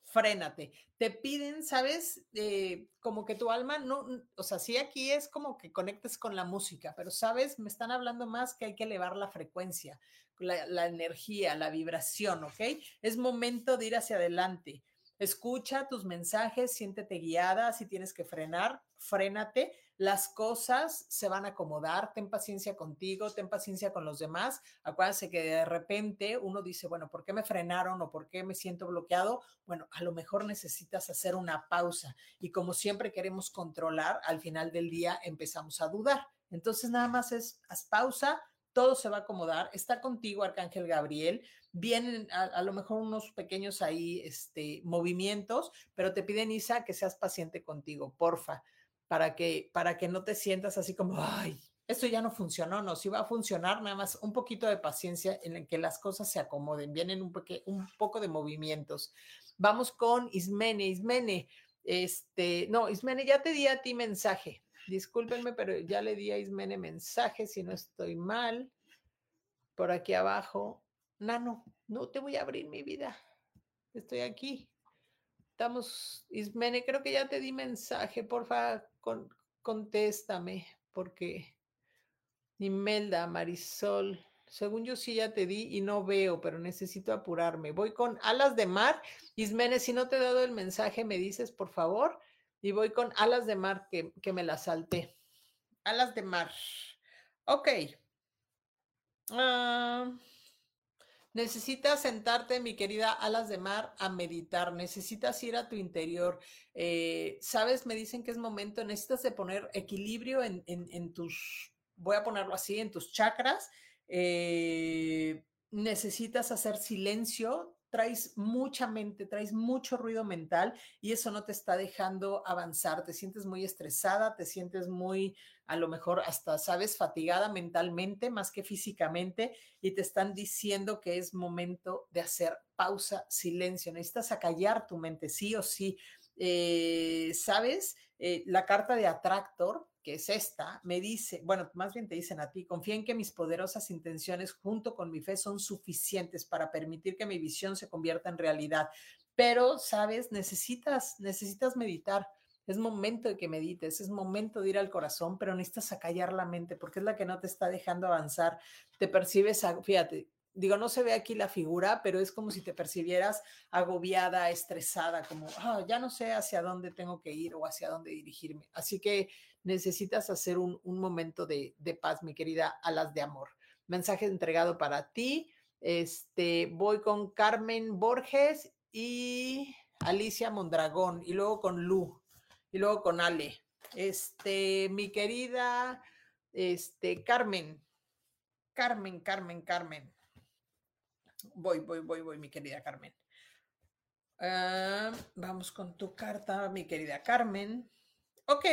frénate. Te piden, ¿sabes? Eh, como que tu alma no, o sea, sí aquí es como que conectes con la música, pero, ¿sabes? Me están hablando más que hay que elevar la frecuencia, la, la energía, la vibración, ¿ok? Es momento de ir hacia adelante. Escucha tus mensajes, siéntete guiada, si tienes que frenar, frénate las cosas se van a acomodar, ten paciencia contigo, ten paciencia con los demás. Acuérdense que de repente uno dice, bueno, ¿por qué me frenaron o por qué me siento bloqueado? Bueno, a lo mejor necesitas hacer una pausa y como siempre queremos controlar, al final del día empezamos a dudar. Entonces nada más es, haz pausa, todo se va a acomodar, está contigo Arcángel Gabriel, vienen a, lo mejor unos pequeños ahí este, movimientos, pero te piden Isa que seas paciente contigo, porfa para que, para que no te sientas así como, ay, esto ya no funcionó, no, si va a funcionar, nada más un poquito de paciencia en el que las cosas se acomoden, vienen un, un poco de movimientos. Vamos con Ismene, Ismene, este, no, Ismene, ya te di a ti mensaje, discúlpenme, pero ya le di a Ismene mensaje, si no estoy mal, por aquí abajo, Nano, no te voy a abrir mi vida, estoy aquí. Estamos, Ismene, creo que ya te di mensaje, porfa, con, contéstame, porque Imelda, Marisol, según yo sí ya te di y no veo, pero necesito apurarme. Voy con alas de mar. Ismene, si no te he dado el mensaje, me dices, por favor. Y voy con alas de mar, que, que me la salté. Alas de mar. Ok. Ah... Necesitas sentarte, mi querida Alas de Mar, a meditar. Necesitas ir a tu interior. Eh, Sabes, me dicen que es momento, necesitas de poner equilibrio en, tus, voy a ponerlo así, en tus chakras. Eh, necesitas hacer silencio, traes mucha mente, traes mucho ruido mental y eso no te está dejando avanzar. Te sientes muy estresada, te sientes muy, a lo mejor hasta, sabes, fatigada mentalmente más que físicamente y te están diciendo que es momento de hacer pausa, silencio. Necesitas acallar tu mente, sí o sí. Eh, ¿Sabes? Eh, la carta de Atractor que es esta, me dice, bueno, más bien te dicen a ti, confía en que mis poderosas intenciones junto con mi fe son suficientes para permitir que mi visión se convierta en realidad. Pero, sabes, necesitas, necesitas meditar. Es momento de que medites, es momento de ir al corazón, pero necesitas acallar la mente porque es la que no te está dejando avanzar. Te percibes, fíjate, digo, no se ve aquí la figura, pero es como si te percibieras agobiada, estresada, como, ah, ya no sé hacia dónde tengo que ir o hacia dónde dirigirme. Así que necesitas hacer un, momento de, paz, mi querida Alas de Amor. Mensaje entregado para ti. Este, voy con Carmen Borges y Alicia Mondragón, y luego con Lu, y luego con Ale. Este, mi querida, este, Carmen, Carmen, Carmen, Carmen. Voy, voy, voy, voy, mi querida Carmen. Ah, vamos con tu carta, mi querida Carmen. Ok,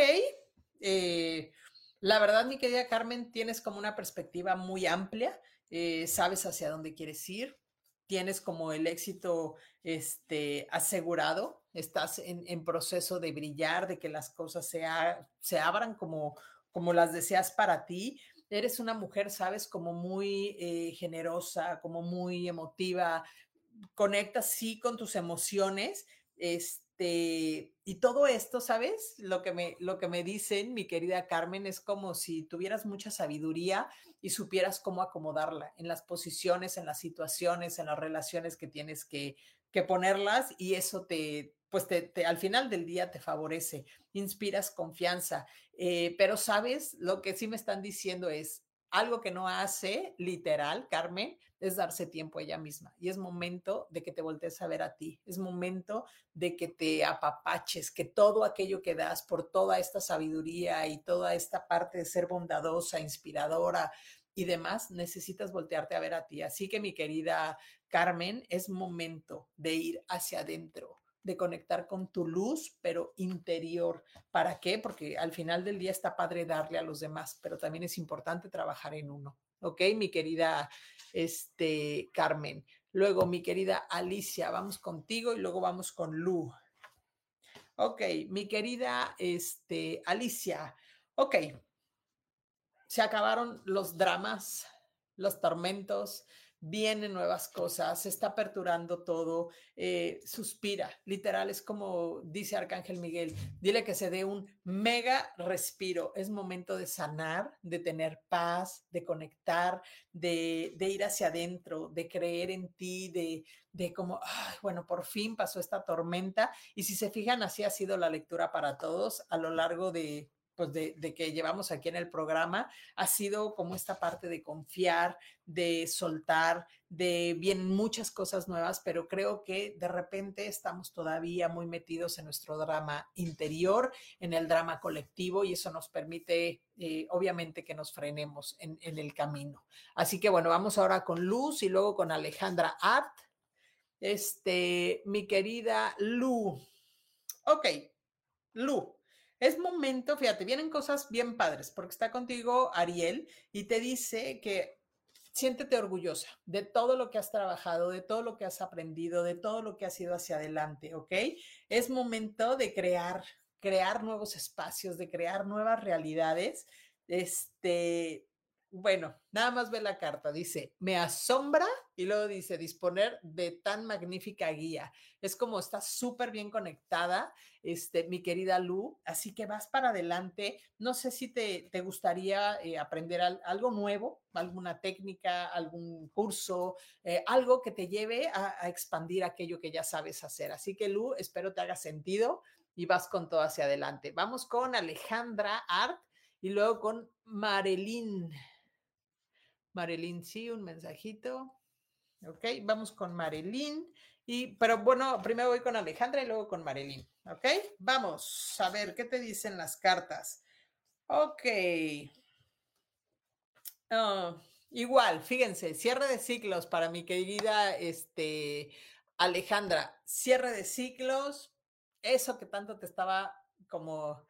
eh, la verdad, mi querida Carmen, tienes como una perspectiva muy amplia, eh, sabes hacia dónde quieres ir, tienes como el éxito este, asegurado, estás en, proceso de brillar, de que las cosas se, se abran como, como las deseas para ti. Eres una mujer, sabes, como muy eh, generosa, como muy emotiva, conectas sí con tus emociones, este, y todo esto, ¿sabes? Lo que, me, lo que me dicen, mi querida Carmen, es como si tuvieras mucha sabiduría y supieras cómo acomodarla en las posiciones, en las situaciones, en las relaciones que tienes que, que ponerlas y eso te, pues te, al final del día te favorece, inspiras confianza. Eh, pero, ¿sabes? Lo que sí me están diciendo es, algo que no hace literal, Carmen, es darse tiempo a ella misma. Y es momento de que te voltees a ver a ti. Es momento de que te apapaches, que todo aquello que das por toda esta sabiduría y toda esta parte de ser bondadosa, inspiradora y demás, necesitas voltearte a ver a ti. Así que mi querida Carmen, es momento de ir hacia adentro de conectar con tu luz, pero interior. ¿Para qué? Porque al final del día está padre darle a los demás, pero también es importante trabajar en uno. ¿Ok? Mi querida este, Carmen. Luego, mi querida Alicia, vamos contigo y luego vamos con Lu. Ok, mi querida este, Alicia. Ok, se acabaron los dramas, los tormentos, vienen nuevas cosas, se está aperturando todo, eh, suspira, literal, es como dice Arcángel Miguel, dile que se dé un mega respiro, es momento de sanar, de tener paz, de conectar, de, ir hacia adentro, de creer en ti, de, de como, bueno, por fin pasó esta tormenta y si se fijan, así ha sido la lectura para todos a lo largo de pues de, que llevamos aquí en el programa, ha sido como esta parte de confiar, de soltar, de bien muchas cosas nuevas, pero creo que de repente estamos todavía muy metidos en nuestro drama interior, en el drama colectivo, y eso nos permite, eh, obviamente, que nos frenemos en, el camino. Así que bueno, vamos ahora con Luz y luego con Alejandra Art. Este, mi querida Lu. Ok, Lu, es momento, fíjate, vienen cosas bien padres, porque está contigo Ariel y te dice que siéntete orgullosa de todo lo que has trabajado, de todo lo que has aprendido, de todo lo que has ido hacia adelante, ¿ok? Es momento de crear, crear nuevos espacios, de crear nuevas realidades. Este, bueno, nada más ve la carta, dice, me asombra y luego dice, disponer de tan magnífica guía. Es como está súper bien conectada, este, mi querida Lu, así que vas para adelante. No sé si te, te gustaría eh, aprender algo nuevo, alguna técnica, algún curso, eh, algo que te lleve a, a expandir aquello que ya sabes hacer. Así que Lu, espero te haga sentido y vas con todo hacia adelante. Vamos con Alejandra Art y luego con Marilyn. Marilyn, sí, un mensajito. Ok, vamos con Marilyn. Y, pero bueno, primero voy con Alejandra y luego con Marilyn. Ok, vamos a ver qué te dicen las cartas. Ok. Ah, igual, fíjense, cierre de ciclos para mi querida este, Alejandra. Cierre de ciclos, eso que tanto te estaba como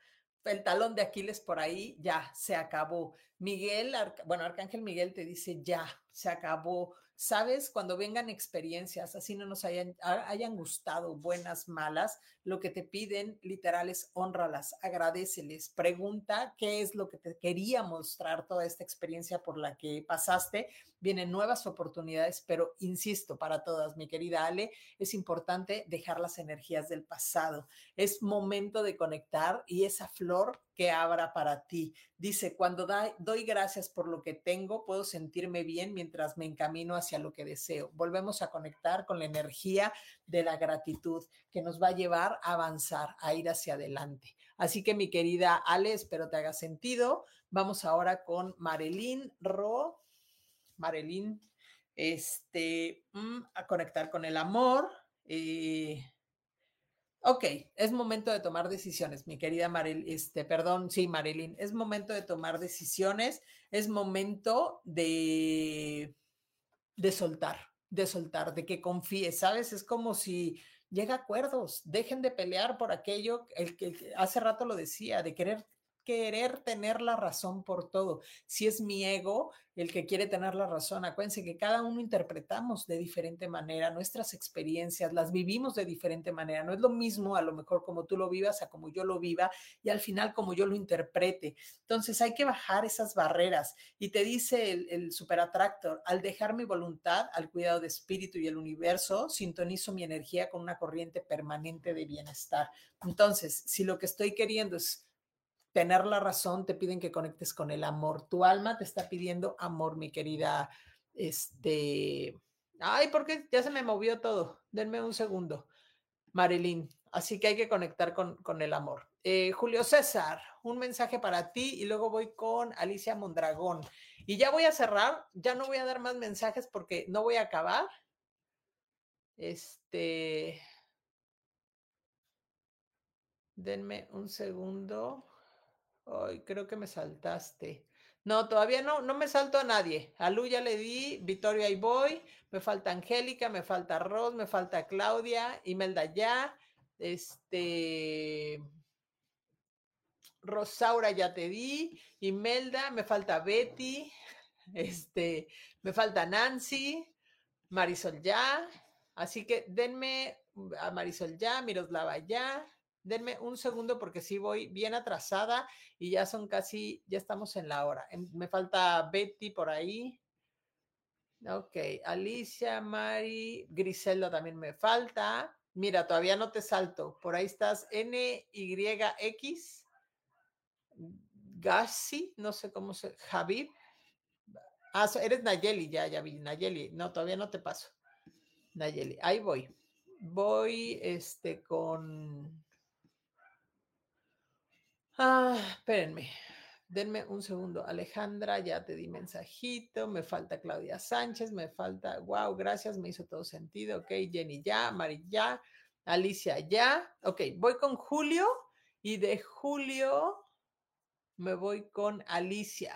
el talón de Aquiles por ahí, ya se acabó. Miguel, bueno, Arcángel Miguel te dice, ya, se acabó. Sabes, cuando vengan experiencias, así no nos hayan, hayan gustado, buenas, malas, lo que te piden literal es honralas, agradeceles, pregunta qué es lo que te quería mostrar toda esta experiencia por la que pasaste. Vienen nuevas oportunidades, pero insisto, para todas, mi querida Ale, es importante dejar las energías del pasado. Es momento de conectar y esa flor que abra para ti. Dice, cuando doy gracias por lo que tengo, puedo sentirme bien mientras me encamino hacia lo que deseo. Volvemos a conectar con la energía de la gratitud que nos va a llevar a avanzar, a ir hacia adelante. Así que mi querida Ale, espero te haga sentido. Vamos ahora con Marilyn Ro. Marilyn, este, mm, a conectar con el amor. Eh, Ok, es momento de tomar decisiones, mi querida Maril, este, perdón, sí, Marilyn, es momento de tomar decisiones, es momento de, de soltar, de soltar, de que confíes, ¿sabes? Es como si llega a acuerdos, dejen de pelear por aquello, el que hace rato lo decía, de querer querer tener la razón por todo. Si es mi ego el que quiere tener la razón, acuérdense que cada uno interpretamos de diferente manera nuestras experiencias, las vivimos de diferente manera. No es lo mismo a lo mejor como tú lo vivas a como yo lo viva y al final como yo lo interprete. Entonces hay que bajar esas barreras. Y te dice el, el superatractor, al dejar mi voluntad al cuidado de espíritu y el universo, sintonizo mi energía con una corriente permanente de bienestar. Entonces, si lo que estoy queriendo es tener la razón, te piden que conectes con el amor. Tu alma te está pidiendo amor, mi querida. Este. Ay, porque ya se me movió todo. Denme un segundo. Marilyn. Así que hay que conectar con, con el amor. Eh, Julio César, un mensaje para ti y luego voy con Alicia Mondragón. Y ya voy a cerrar, ya no voy a dar más mensajes porque no voy a acabar. Este. Denme un segundo. Ay, creo que me saltaste. No, todavía no, no me salto a nadie. A Lu ya le di, Victoria y voy, me falta Angélica, me falta Ros, me falta Claudia, Imelda ya, este, Rosaura ya te di, Imelda, me falta Betty, este, me falta Nancy, Marisol ya, así que denme a Marisol ya, Miroslava ya, denme un segundo porque sí voy bien atrasada y ya son casi, ya estamos en la hora. Me falta Betty por ahí. Ok, Alicia, Mari, Griselda también me falta. Mira, todavía no te salto. Por ahí estás, N-Y-X, Gassi, no sé cómo se, Javid. Ah, eres Nayeli, ya, ya vi, Nayeli. No, todavía no te paso. Nayeli, ahí voy. Voy, este, con... Ah, espérenme. Denme un segundo. Alejandra, ya te di mensajito. Me falta Claudia Sánchez, me falta, wow, gracias, me hizo todo sentido. Ok, Jenny ya, Mari ya, Alicia ya. Ok, voy con Julio y de Julio me voy con Alicia.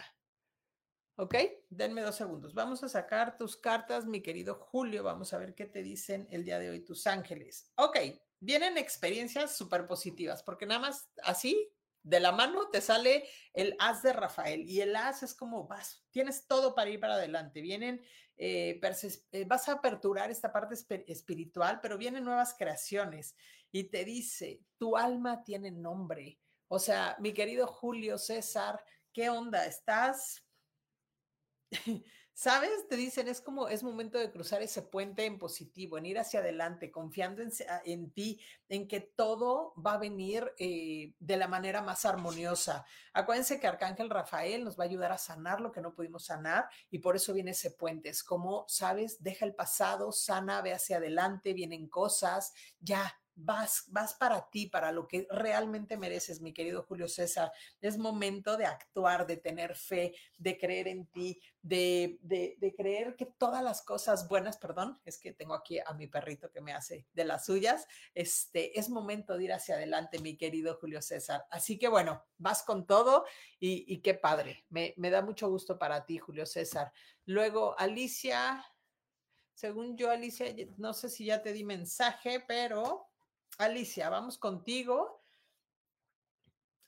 ¿Ok? Denme dos segundos. Vamos a sacar tus cartas, mi querido Julio. Vamos a ver qué te dicen el día de hoy tus ángeles. Ok, vienen experiencias súper positivas, porque nada más así, de la mano te sale el as de Rafael y el as es como vas, tienes todo para ir para adelante. Vienen, eh, eh, vas a aperturar esta parte espiritual, pero vienen nuevas creaciones y te dice, tu alma tiene nombre. O sea, mi querido Julio César, ¿qué onda? ¿Estás? ¿Sabes? Te dicen, es como, es momento de cruzar ese puente en positivo, en ir hacia adelante, confiando en, ti, en que todo va a venir eh, de la manera más armoniosa. Acuérdense que Arcángel Rafael nos va a ayudar a sanar lo que no pudimos sanar y por eso viene ese puente. Es como, ¿sabes? Deja el pasado, sana, ve hacia adelante, vienen cosas, ya, vas, vas para ti, para lo que realmente mereces, mi querido Julio César. Es momento de actuar, de tener fe, de creer en ti, de, de, creer que todas las cosas buenas, perdón, es que tengo aquí a mi perrito que me hace de las suyas, este, es momento de ir hacia adelante, mi querido Julio César. Así que bueno, vas con todo y, y qué padre, me, me da mucho gusto para ti, Julio César. Luego, Alicia, según yo, Alicia, no sé si ya te di mensaje, pero Alicia, vamos contigo.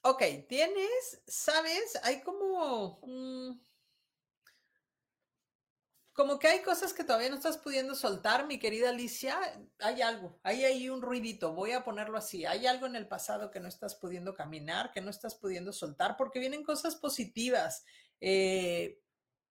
Ok, tienes, sabes, hay como, como que hay cosas que todavía no estás pudiendo soltar, mi querida Alicia. Hay algo, hay ahí un ruidito, voy a ponerlo así. Hay algo en el pasado que no estás pudiendo caminar, que no estás pudiendo soltar, porque vienen cosas positivas. Eh,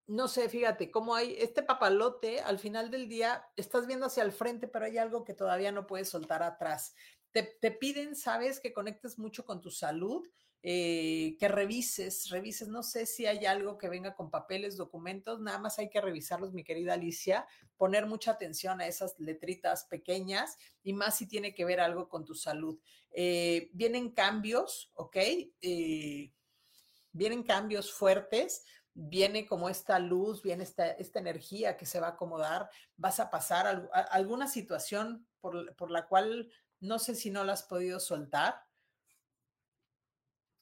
no sé, fíjate, cómo hay este papalote, al final del día estás viendo hacia el frente, pero hay algo que todavía no puedes soltar atrás. Te, piden, sabes, que conectes mucho con tu salud, eh, que revises, revises, no sé si hay algo que venga con papeles, documentos, nada más hay que revisarlos, mi querida Alicia, poner mucha atención a esas letritas pequeñas y más si tiene que ver algo con tu salud. Eh, vienen cambios, ¿ok? Eh, vienen cambios fuertes, viene como esta luz, viene esta, esta energía que se va a acomodar, vas a pasar alguna situación por, por, la cual no sé si no la has podido soltar,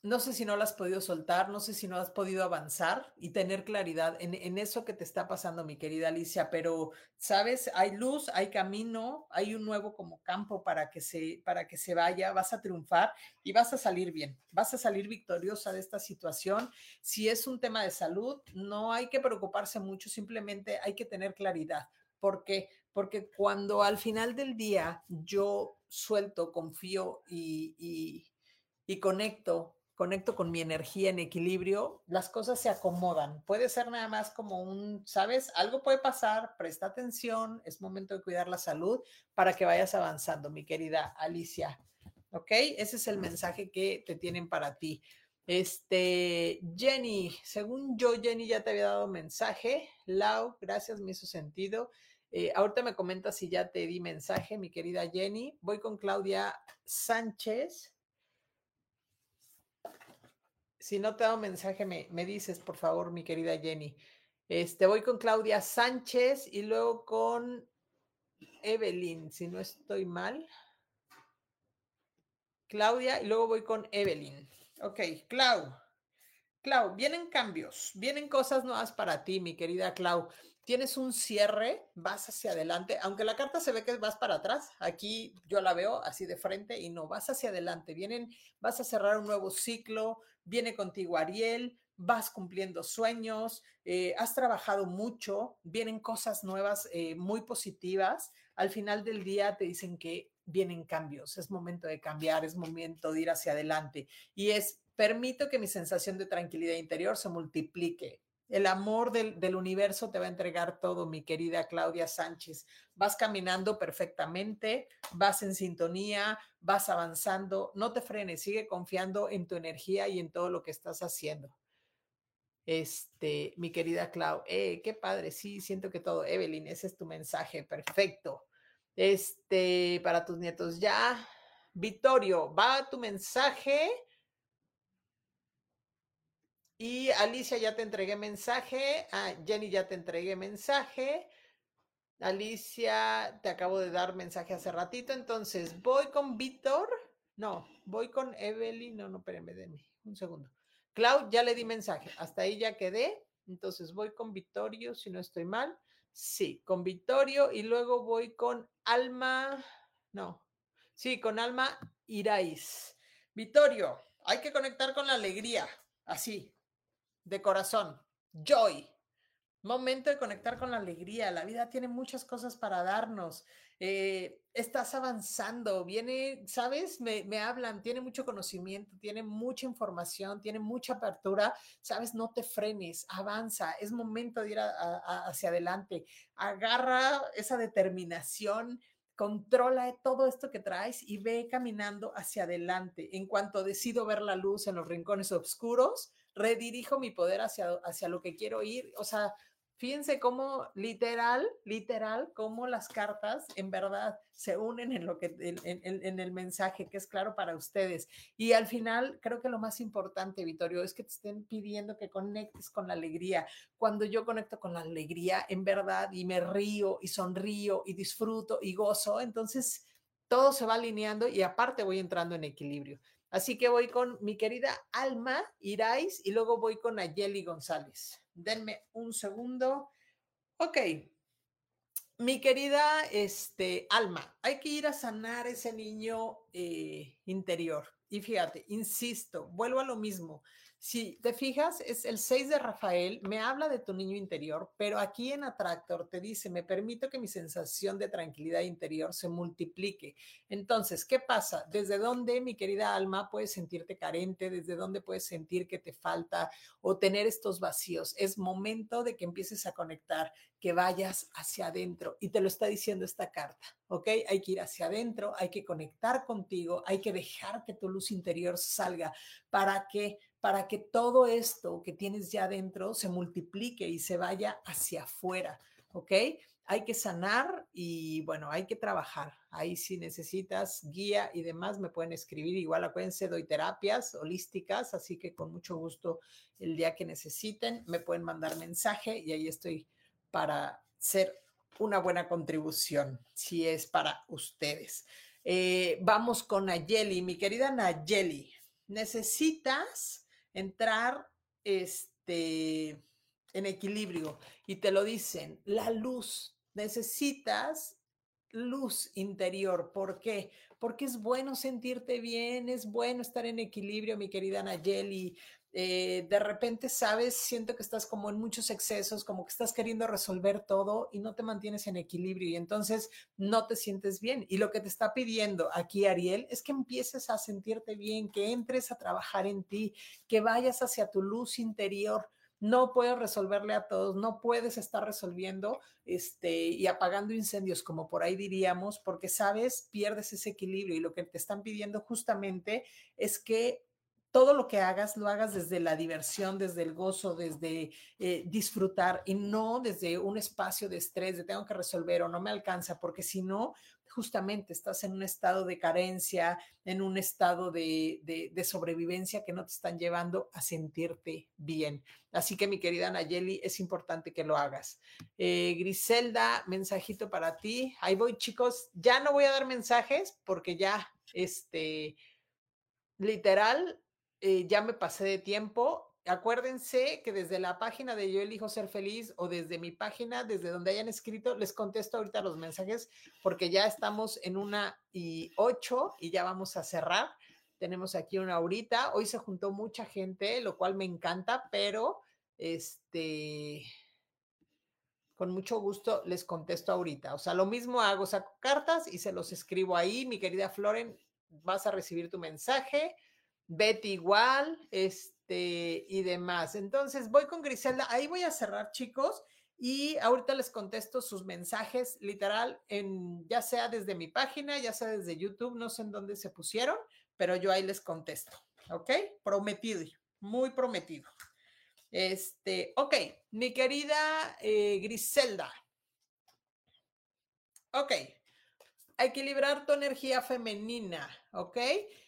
no sé si no la has podido soltar, no sé si no has podido avanzar y tener claridad en, eso que te está pasando, mi querida Alicia, pero sabes, hay luz, hay camino, hay un nuevo como campo para que se, para que se vaya, vas a triunfar y vas a salir bien, vas a salir victoriosa de esta situación. Si es un tema de salud, no hay que preocuparse mucho, simplemente hay que tener claridad. ¿Por qué? Porque cuando al final del día yo suelto, confío y, y conecto conecto con mi energía en equilibrio, las cosas se acomodan. Puede ser nada más como un, ¿sabes? Algo puede pasar, presta atención, es momento de cuidar la salud para que vayas avanzando, mi querida Alicia. ¿Ok? Ese es el mensaje que te tienen para ti. Este, Jenny, según yo, Jenny ya te había dado mensaje. Lau, gracias, me hizo sentido. Eh, ahorita me comentas si ya te di mensaje, mi querida Jenny. Voy con Claudia Sánchez. Si no te he dado mensaje, me, dices, por favor, mi querida Jenny. Este, voy con Claudia Sánchez y luego con Evelyn, si no estoy mal. Claudia y luego voy con Evelyn. Ok, Clau. Clau, vienen cambios, vienen cosas nuevas para ti, mi querida Clau tienes un cierre, vas hacia adelante, aunque la carta se ve que vas para atrás, aquí yo la veo así de frente y no, vas hacia adelante, vienen, vas a cerrar un nuevo ciclo, viene contigo Ariel, vas cumpliendo sueños, eh, has trabajado mucho, vienen cosas nuevas eh, muy positivas, al final del día te dicen que vienen cambios, es momento de cambiar, es momento de ir hacia adelante y es, permito que mi sensación de tranquilidad interior se multiplique El amor del, universo te va a entregar todo, mi querida Claudia Sánchez. Vas caminando perfectamente, vas en sintonía, vas avanzando, no te frenes, sigue confiando en tu energía y en todo lo que estás haciendo. Este, mi querida Clau, eh, qué padre, sí, siento que todo, Evelyn, ese es tu mensaje, perfecto. Este, para tus nietos ya. Vittorio, va tu mensaje. Y Alicia, ya te entregué mensaje. Ah, Jenny, ya te entregué mensaje. Alicia, te acabo de dar mensaje hace ratito. Entonces, voy con Víctor. No, voy con Evelyn. No, no, espérenme, mí un segundo. Clau, ya le di mensaje. Hasta ahí ya quedé. Entonces, voy con Vittorio, si no estoy mal. Sí, con Vittorio. Y luego voy con Alma. No, sí, con Alma Irais. Vittorio, hay que conectar con la alegría. Así, de corazón. Joy. Momento de conectar con la alegría. La vida tiene muchas cosas para darnos. Eh, estás avanzando, viene, ¿sabes? Me, me, hablan, tiene mucho conocimiento, tiene mucha información, tiene mucha apertura, ¿sabes? No te frenes, avanza, es momento de ir hacia adelante. Agarra esa determinación, controla todo esto que traes y ve caminando hacia adelante. En cuanto decido ver la luz en los rincones oscuros, redirijo mi poder hacia, hacia lo que quiero ir. O sea, Fíjense cómo literal, literal, cómo las cartas en verdad se unen en lo que en, el mensaje que es claro para ustedes. Y al final, creo que lo más importante, Vittorio, es que te estén pidiendo que conectes con la alegría. Cuando yo conecto con la alegría, en verdad, y me río y sonrío y disfruto y gozo, entonces todo se va alineando y aparte voy entrando en equilibrio. Así que voy con mi querida Alma Irais y luego voy con Ayeli González. Denme un segundo. Ok. Mi querida este, Alma, hay que ir a sanar ese niño eh, interior. Y fíjate, insisto, vuelvo a lo mismo. Si te fijas, es el 6 de Rafael, me habla de tu niño interior, pero aquí en Atractor te dice, me permito que mi sensación de tranquilidad interior se multiplique. Entonces, ¿qué pasa? ¿Desde dónde, mi querida alma, puedes sentirte carente? ¿Desde dónde puedes sentir que te falta o tener estos vacíos? Es momento de que empieces a conectar, que vayas hacia adentro. Y te lo está diciendo esta carta, ¿ok? Hay que ir hacia adentro, hay que conectar contigo, hay que dejar que tu luz interior salga para que para que todo esto que tienes ya adentro se multiplique y se vaya hacia afuera, ¿ok? Hay que sanar y bueno, hay que trabajar. Ahí si necesitas guía y demás, me pueden escribir. Igual acuérdense, doy terapias holísticas, así que con mucho gusto el día que necesiten, me pueden mandar mensaje y ahí estoy para ser una buena contribución, si es para ustedes. Eh, vamos con Nayeli, mi querida Nayeli. Necesitas entrar este, en equilibrio y te lo dicen, la luz, necesitas luz interior. ¿Por qué? Porque es bueno sentirte bien, es bueno estar en equilibrio, mi querida Nayeli. Eh, de repente, sabes, siento que estás como en muchos excesos, como que estás queriendo resolver todo y no te mantienes en equilibrio y entonces no te sientes bien. Y lo que te está pidiendo aquí Ariel es que empieces a sentirte bien, que entres a trabajar en ti, que vayas hacia tu luz interior. No puedes resolverle a todos, no puedes estar resolviendo este, y apagando incendios, como por ahí diríamos, porque sabes, pierdes ese equilibrio y lo que te están pidiendo justamente es que todo lo que hagas, lo hagas desde la diversión, desde el gozo, desde eh, disfrutar y no desde un espacio de estrés, de tengo que resolver o no me alcanza, porque si no, justamente estás en un estado de carencia, en un estado de, de, sobrevivencia que no te están llevando a sentirte bien. Así que mi querida Nayeli, es importante que lo hagas. Eh, Griselda, mensajito para ti. Ahí voy chicos, ya no voy a dar mensajes porque ya, este, literal, eh, ya me pasé de tiempo. Acuérdense que desde la página de Yo elijo ser feliz o desde mi página, desde donde hayan escrito, les contesto ahorita los mensajes porque ya estamos en una y ocho y ya vamos a cerrar. Tenemos aquí una ahorita. Hoy se juntó mucha gente, lo cual me encanta, pero este, con mucho gusto les contesto ahorita. O sea, lo mismo hago, saco cartas y se los escribo ahí. Mi querida Floren, vas a recibir tu mensaje Betty igual, este, y demás. Entonces, voy con Griselda. Ahí voy a cerrar, chicos. Y ahorita les contesto sus mensajes, literal, en, ya sea desde mi página, ya sea desde YouTube, no sé en dónde se pusieron, pero yo ahí les contesto. ¿Ok? Prometido, muy prometido. Este, ok, mi querida eh, Griselda. Ok, equilibrar tu energía femenina, ¿ok?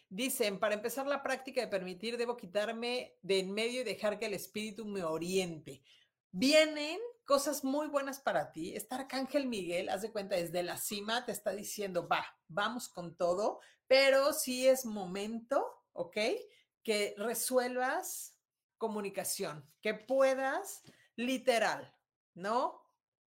Dicen, para empezar la práctica de permitir, debo quitarme de en medio y dejar que el espíritu me oriente. Vienen cosas muy buenas para ti. Está Arcángel Miguel, haz de cuenta, desde la cima te está diciendo, va, vamos con todo, pero sí es momento, ¿ok? Que resuelvas comunicación, que puedas literal, ¿no?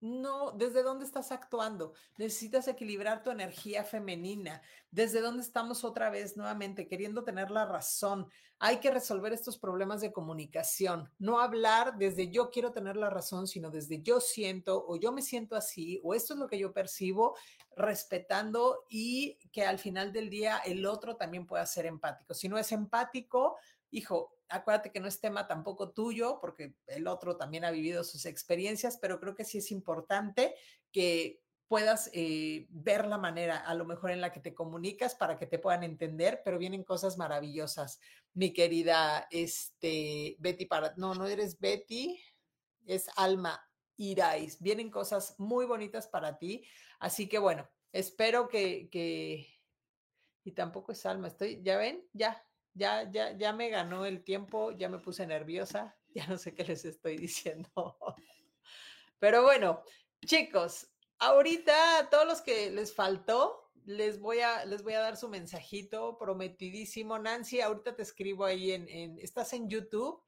No, ¿desde dónde estás actuando? Necesitas equilibrar tu energía femenina. ¿Desde dónde estamos otra vez nuevamente queriendo tener la razón? Hay que resolver estos problemas de comunicación. No hablar desde yo quiero tener la razón, sino desde yo siento o yo me siento así o esto es lo que yo percibo, respetando y que al final del día el otro también pueda ser empático. Si no es empático, hijo, acuérdate que no es tema tampoco tuyo, porque el otro también ha vivido sus experiencias, pero creo que sí es importante que puedas eh, ver la manera a lo mejor en la que te comunicas para que te puedan entender, pero vienen cosas maravillosas, mi querida este, Betty, para, no, no eres Betty, es Alma Irais, vienen cosas muy bonitas para ti, así que bueno, espero que, que, y tampoco es Alma, estoy, ya ven, ya, ya, ya, ya me ganó el tiempo, ya me puse nerviosa, ya no sé qué les estoy diciendo. Pero bueno, chicos, ahorita a todos los que les faltó, les voy a, les voy a dar su mensajito prometidísimo. Nancy, ahorita te escribo ahí en, en, estás en YouTube.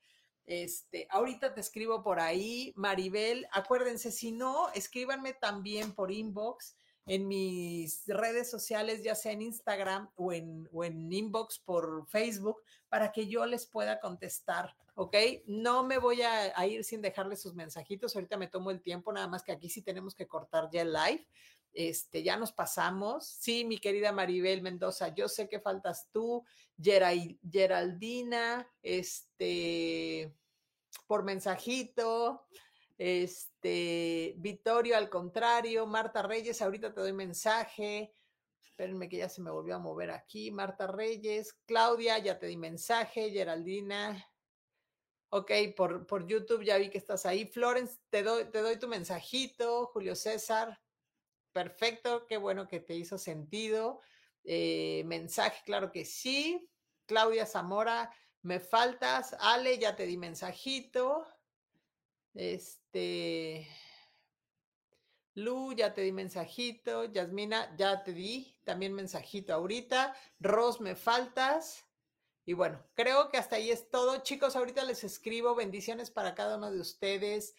Este, ahorita te escribo por ahí, Maribel, acuérdense, si no, escríbanme también por inbox en mis redes sociales, ya sea en Instagram o en, o en inbox por Facebook, para que yo les pueda contestar, ¿ok? No me voy a, ir sin dejarles sus mensajitos, ahorita me tomo el tiempo, nada más que aquí sí tenemos que cortar ya el live. Este, ya nos pasamos. Sí, mi querida Maribel Mendoza, yo sé que faltas tú, Geraldina, este, por mensajito, este, Vittorio, al contrario, Marta Reyes, ahorita te doy mensaje. Espérenme que ya se me volvió a mover aquí. Marta Reyes, Claudia, ya te di mensaje. Geraldina. Ok, por, por YouTube ya vi que estás ahí. Florence, te doy, te doy tu mensajito. Julio César, perfecto, qué bueno que te hizo sentido. Eh, mensaje, claro que sí. Claudia Zamora, me faltas. Ale, ya te di mensajito. Este. Lu, ya te di mensajito. Yasmina, ya te di también mensajito ahorita. Ros, me faltas. Y bueno, creo que hasta ahí es todo. Chicos, ahorita les escribo bendiciones para cada uno de ustedes.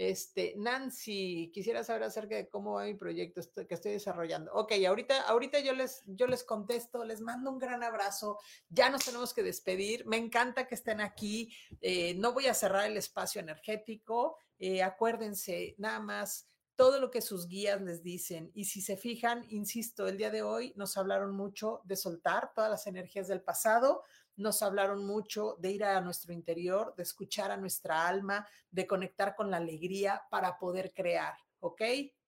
Este, Nancy, quisiera saber acerca de cómo va mi proyecto que estoy desarrollando. Ok, ahorita, ahorita yo les, yo les contesto, les mando un gran abrazo. Ya nos tenemos que despedir. Me encanta que estén aquí. Eh, no voy a cerrar el espacio energético. Eh, acuérdense, nada más todo lo que sus guías les dicen. Y si se fijan, insisto, el día de hoy nos hablaron mucho de soltar todas las energías del pasado, nos hablaron mucho de ir a nuestro interior, de escuchar a nuestra alma, de conectar con la alegría para poder crear, ¿ok?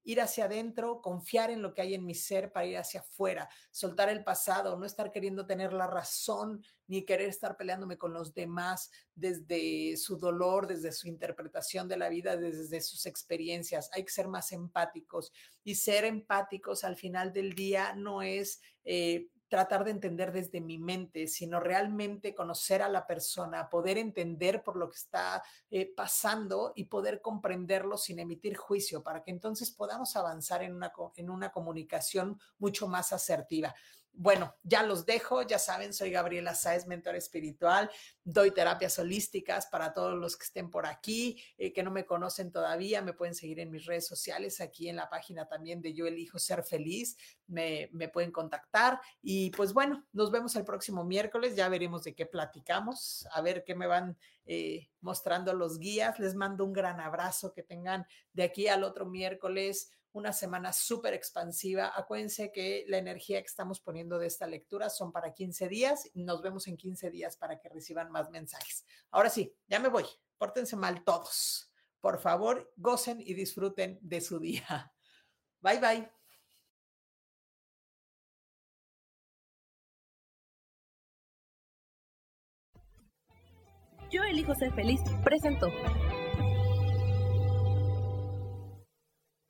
Ir hacia adentro, confiar en lo que hay en mi ser para ir hacia afuera, soltar el pasado, no estar queriendo tener la razón ni querer estar peleándome con los demás desde su dolor, desde su interpretación de la vida, desde sus experiencias. Hay que ser más empáticos y ser empáticos al final del día no es eh, tratar de entender desde mi mente, sino realmente conocer a la persona, poder entender por lo que está eh, pasando y poder comprenderlo sin emitir juicio, para que entonces podamos avanzar en una, en una comunicación mucho más asertiva. Bueno, ya los dejo, ya saben, soy Gabriela Sáez, mentor espiritual, doy terapias holísticas para todos los que estén por aquí, eh, que no me conocen todavía, me pueden seguir en mis redes sociales, aquí en la página también de Yo Elijo Ser Feliz, me, me pueden contactar. Y pues bueno, nos vemos el próximo miércoles, ya veremos de qué platicamos, a ver qué me van eh, mostrando los guías, les mando un gran abrazo, que tengan de aquí al otro miércoles una semana súper expansiva. Acuérdense que la energía que estamos poniendo de esta lectura son para 15 días. Nos vemos en 15 días para que reciban más mensajes. Ahora sí, ya me voy. Pórtense mal todos. Por favor, gocen y disfruten de su día. Bye bye. Yo elijo ser feliz presentó.